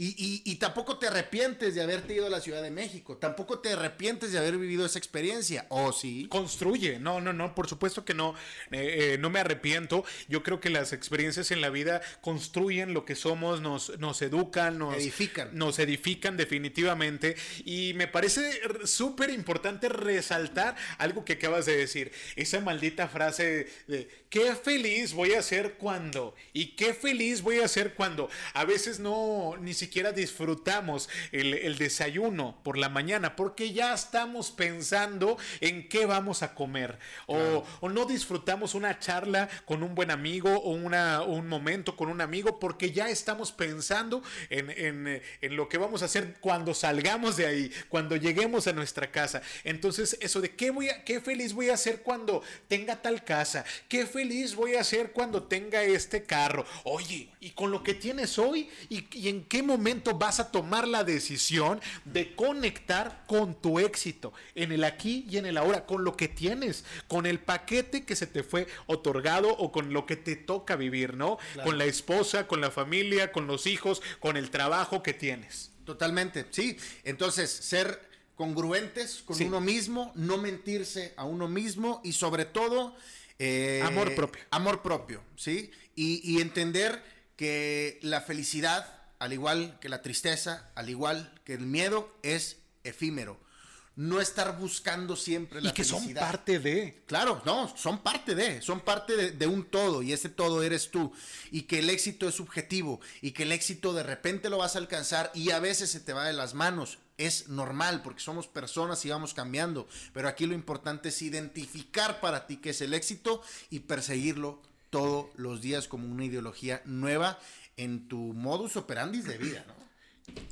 Y, tampoco te arrepientes de haberte ido a la Ciudad de México, tampoco te arrepientes de haber vivido esa experiencia, ¿o sí? Construye, no, no, no, por supuesto que no, eh, eh, no me arrepiento. Yo creo que las experiencias en la vida construyen lo que somos, nos, nos educan, nos edifican. Nos edifican definitivamente. Y me parece súper importante resaltar algo que acabas de decir, esa maldita frase de qué feliz voy a ser cuando, y qué feliz voy a ser cuando. A veces no, ni siquiera siquiera disfrutamos el, desayuno por la mañana porque ya estamos pensando en qué vamos a comer. O, no disfrutamos una charla con un buen amigo o una, un momento con un amigo porque ya estamos pensando en, lo que vamos a hacer cuando salgamos de ahí, cuando lleguemos a nuestra casa. Entonces, eso de qué, voy a, qué feliz voy a ser cuando tenga tal casa, qué feliz voy a ser cuando tenga este carro. Oye, y con lo que tienes hoy, y, y en qué momento momento vas a tomar la decisión de conectar con tu éxito, en el aquí y en el ahora, con lo que tienes, con el paquete que se te fue otorgado o con lo que te toca vivir, ¿no? Con la esposa, con la familia, con los hijos, con el trabajo que tienes. Totalmente, sí. Entonces, ser congruentes con uno mismo, no mentirse a uno mismo y sobre todo... Eh, amor propio. Amor propio, ¿sí? y entender que la felicidad al igual que la tristeza, al igual que el miedo, es efímero. No estar buscando siempre la y que son parte de. Claro, no, son parte de, son parte de, de, un todo y ese todo eres tú. Y que el éxito es subjetivo y que el éxito de repente lo vas a alcanzar y a veces se te va de las manos. Es normal porque somos personas y vamos cambiando. Pero aquí lo importante es identificar para ti qué es el éxito y perseguirlo todos los días como una ideología nueva en tu modus operandi de vida, ¿no?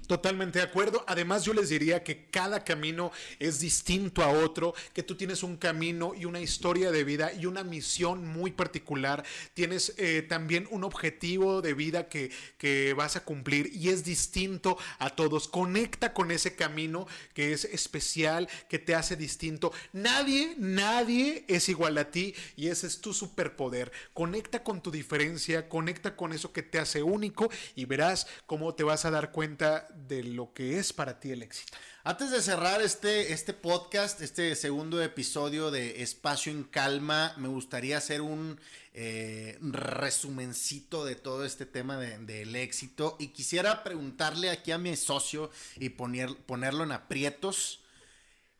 Totalmente de acuerdo. Además, yo les diría que cada camino es distinto a otro, que tú tienes un camino y una historia de vida y una misión muy particular. Tienes eh, también un objetivo de vida que, que vas a cumplir y es distinto a todos. Conecta con ese camino que es especial, que te hace distinto. Nadie, nadie es igual a ti y ese es tu superpoder. Conecta con tu diferencia, conecta con eso que te hace único y verás cómo te vas a dar cuenta de lo que es para ti el éxito. Antes de cerrar este, este podcast, este segundo episodio de Espacio en Calma, me gustaría hacer un eh, resumencito de todo este tema del éxito y quisiera preguntarle aquí a mi socio y poner, ponerlo en aprietos,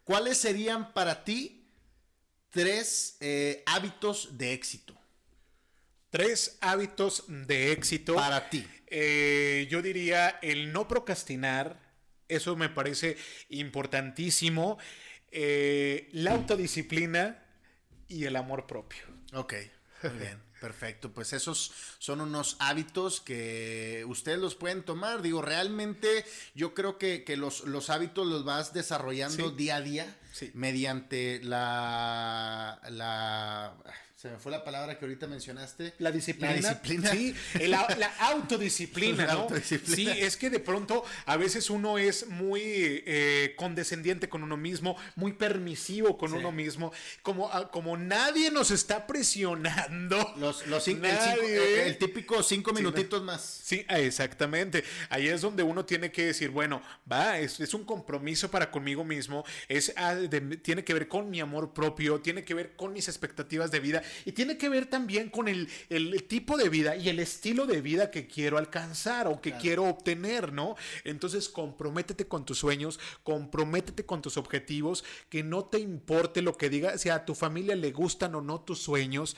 ¿cuáles serían para ti tres eh, hábitos de éxito? Tres hábitos de éxito. Para ti. Eh, yo diría el no procrastinar. Eso me parece importantísimo. Eh, la autodisciplina y el amor propio. Ok. Muy bien. Perfecto, pues esos son unos hábitos que ustedes los pueden tomar. Digo, realmente yo creo que, los, los, hábitos los vas desarrollando día a día mediante la, la se me fue la palabra que ahorita mencionaste. La disciplina. La disciplina. Sí, la, autodisciplina, ¿no? Sí, es que de pronto a veces uno es muy eh, condescendiente con uno mismo, muy permisivo con uno mismo. Como, ah, como nadie nos está presionando. Los, los cinco, el, típico cinco minutitos más. Sí, exactamente. Ahí es donde uno tiene que decir, bueno, va, es, un compromiso para conmigo mismo, es, ah, tiene que ver con mi amor propio, tiene que ver con mis expectativas de vida y tiene que ver también con el, tipo de vida y el estilo de vida que quiero alcanzar o que quiero obtener, ¿no? Entonces comprométete con tus sueños, comprométete con tus objetivos, que no te importe lo que diga, si a tu familia le gustan o no tus sueños.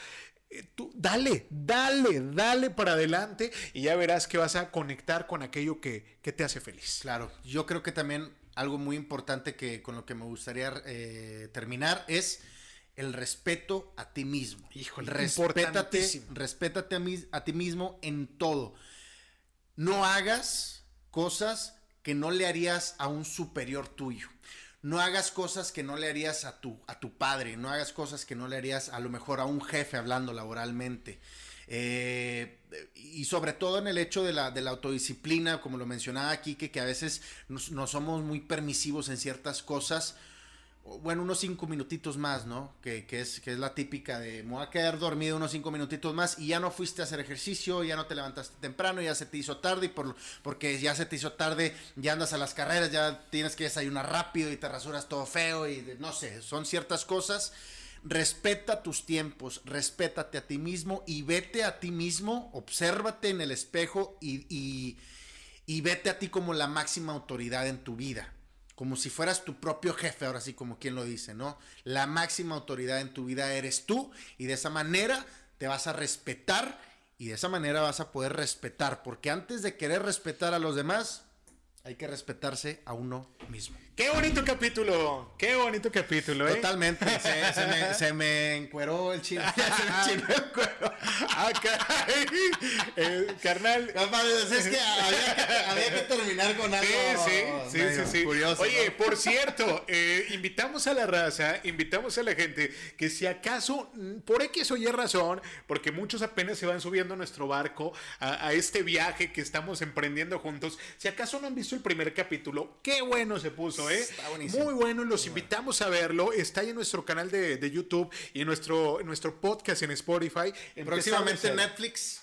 Eh, tú, dale, dale, dale para adelante y ya verás que vas a conectar con aquello que, te hace feliz. Claro, yo creo que también algo muy importante que con lo que me gustaría eh, terminar es el respeto a ti mismo. Híjole, respétate, respétate a, a ti mismo en todo. No hagas cosas que no le harías a un superior tuyo. No hagas cosas que no le harías a tu, a tu padre. No hagas cosas que no le harías a lo mejor a un jefe hablando laboralmente. Eh, y sobre todo en el hecho de la, de la autodisciplina, como lo mencionaba aquí, que, que a veces no somos muy permisivos en ciertas cosas bueno, unos cinco minutitos más, ¿no? Que, es, que es la típica de, me voy a quedar dormido unos cinco minutitos más y ya no fuiste a hacer ejercicio, ya no te levantaste temprano, ya se te hizo tarde y por, porque ya se te hizo tarde, ya andas a las carreras, ya tienes que desayunar rápido y te rasuras todo feo y no sé, son ciertas cosas. Respeta tus tiempos, respétate a ti mismo y vete a ti mismo, obsérvate en el espejo y, y vete a ti como la máxima autoridad en tu vida como si fueras tu propio jefe, ahora sí como quien lo dice, ¿no? La máxima autoridad en tu vida eres tú y de esa manera te vas a respetar y de esa manera vas a poder respetar, porque antes de querer respetar a los demás, hay que respetarse a uno mismo. Qué bonito capítulo, qué bonito capítulo, ¿eh? Totalmente, se, me, se me encueró el chino. se me encueró. Ah, caray. Eh, carnal. es que había, que terminar con algo. Sí, sí, sí, sí, Curioso, Oye, por cierto, eh, invitamos a la raza, invitamos a la gente que si acaso, mm, por X o Y razón, porque muchos apenas se van subiendo a nuestro barco, a, a este viaje que estamos emprendiendo juntos, si acaso no han visto el primer capítulo, qué bueno se puso, ¿eh? Muy bueno, los invitamos a verlo. Está ahí en nuestro canal de, YouTube y en nuestro, nuestro podcast en Spotify. Próximamente en Netflix.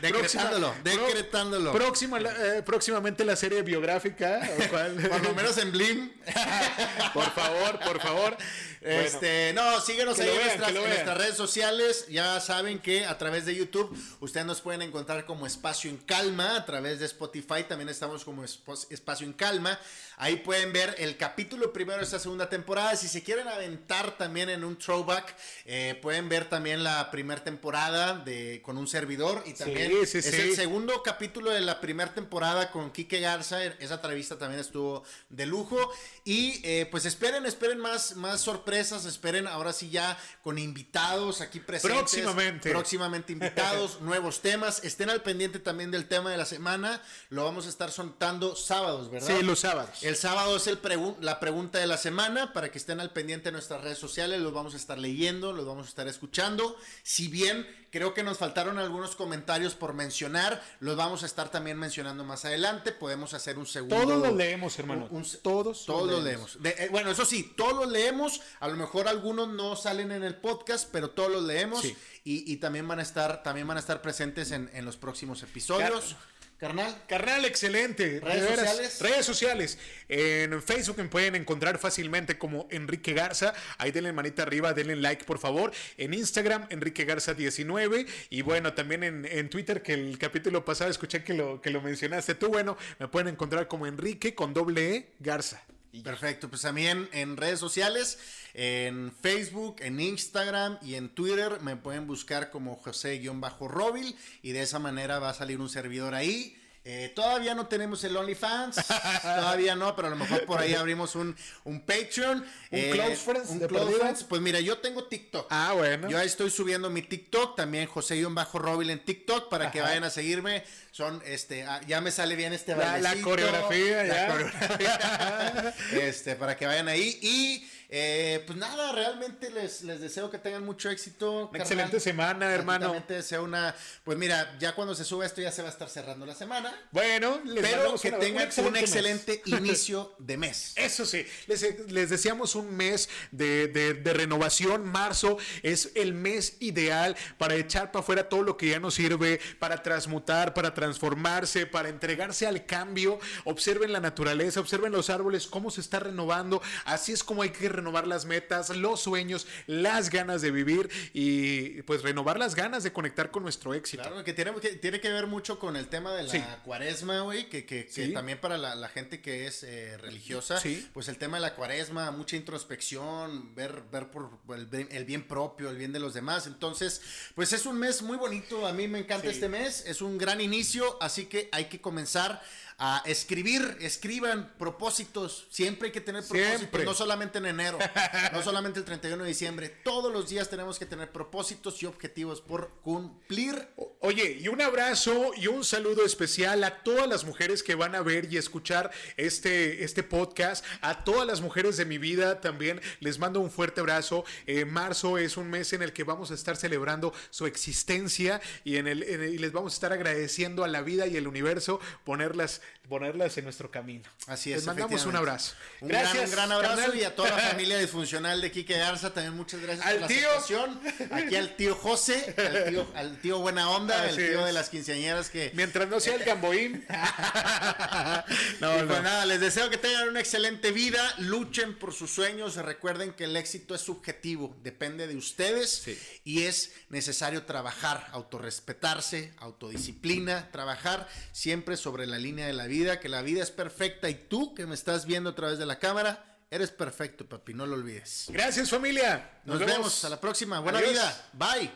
Decretándolo, decretándolo. Próxima, eh, próximamente la serie biográfica. Por lo menos en Blim. por favor, por favor. Este, no, síguenos ahí en, nuestras, redes sociales. Ya saben que a través de YouTube ustedes nos pueden encontrar como Espacio en Calma. A través de Spotify también estamos como Espacio en Calma. Ahí pueden ver el capítulo primero de esta segunda temporada. Si se quieren aventar también en un throwback, eh, pueden ver también la primera temporada de, con un servidor. Y también es el segundo capítulo de la primera temporada con Kike Garza. Esa entrevista también estuvo de lujo. Y eh, pues esperen, esperen más, más sorpresas. Esperen ahora sí ya con invitados aquí presentes. Próximamente. Próximamente invitados, nuevos temas. Estén al pendiente también del tema de la semana. Lo vamos a estar soltando sábados, ¿verdad? Sí, los sábados. El sábado es el la pregunta de la semana para que estén al pendiente de nuestras redes sociales. Los vamos a estar leyendo, los vamos a estar escuchando. Si bien creo que nos faltaron algunos comentarios por mencionar, los vamos a estar también mencionando más adelante. Podemos hacer un segundo. Todos los leemos, hermano. todos. Todos los leemos. Eh, bueno, eso sí, todos los leemos. A lo mejor algunos no salen en el podcast, pero todos los leemos. Y, también van a estar, también van a estar presentes en, los próximos episodios. Carnal. Carnal, excelente. Redes sociales. Redes sociales. En Facebook me pueden encontrar fácilmente como Enrique Garza. Ahí denle manita arriba, denle like, por favor. En Instagram, Enrique Garza 19. Y bueno, también en, Twitter, que el capítulo pasado escuché que lo, que lo mencionaste tú. Bueno, me pueden encontrar como Enrique con doble E Garza. Perfecto, pues también en redes sociales, en Facebook, en Instagram y en Twitter me pueden buscar como José-Robil y de esa manera va a salir un servidor ahí Eh, todavía no tenemos el OnlyFans, todavía no, pero a lo mejor por ahí abrimos un, un Patreon. Un eh, Close Friends. Un Close Friends. Pues mira, yo tengo TikTok. Ah, bueno. Yo ahí estoy subiendo mi TikTok, también José-Bajo Robil en TikTok, para que vayan a seguirme. Son, este, ah, ya me sale bien este la, la coreografía, la coreografía. este, para que vayan ahí. Y eh, pues nada, realmente les, les deseo que tengan mucho éxito. Una excelente semana, hermano. Realmente deseo una. Pues mira, ya cuando se suba esto ya se va a estar cerrando la semana. Bueno, les pero que tengan un excelente, inicio de mes. Eso sí, les, les deseamos un mes de, de, renovación. Marzo es el mes ideal para echar para afuera todo lo que ya no sirve, para transmutar, para transformarse, para entregarse al cambio. Observen la naturaleza, observen los árboles, cómo se está renovando. Así es como hay que renovar renovar las metas, los sueños, las ganas de vivir y pues renovar las ganas de conectar con nuestro éxito. Claro, que tiene que, tiene que ver mucho con el tema de la cuaresma, güey, que, que, también para la, gente que es eh, religiosa, pues el tema de la cuaresma, mucha introspección, ver, ver por el bien, propio, el bien de los demás. Entonces, pues es un mes muy bonito, a mí me encanta este mes, es un gran inicio, así que hay que comenzar a escribir, escriban propósitos. Siempre hay que tener propósitos, no solamente en enero, no solamente el 31 de diciembre. Todos los días tenemos que tener propósitos y objetivos por cumplir. Oye, y un abrazo y un saludo especial a todas las mujeres que van a ver y escuchar este, este podcast, a todas las mujeres de mi vida también. Les mando un fuerte abrazo. Eh, marzo es un mes en el que vamos a estar celebrando su existencia y, en el, y les vamos a estar agradeciendo a la vida y el universo ponerlas ponerlas en nuestro camino. Así es. Les mandamos un abrazo. Un gracias. Gran, un gran abrazo y a toda la familia disfuncional de Quique Garza también muchas gracias al por tío. la Aquí al tío José, al tío, buena onda, el tío de las quinceañeras que... Mientras no sea el gamboín. no, no. Pues nada, les deseo que tengan una excelente vida, luchen por sus sueños, recuerden que el éxito es subjetivo, depende de ustedes y es necesario trabajar, autorrespetarse, autodisciplina, trabajar siempre sobre la línea de la vida, que la vida es perfecta y tú que me estás viendo a través de la cámara, eres perfecto, papi, no lo olvides. Gracias familia. Nos, vemos. a la próxima. Buena vida. Bye.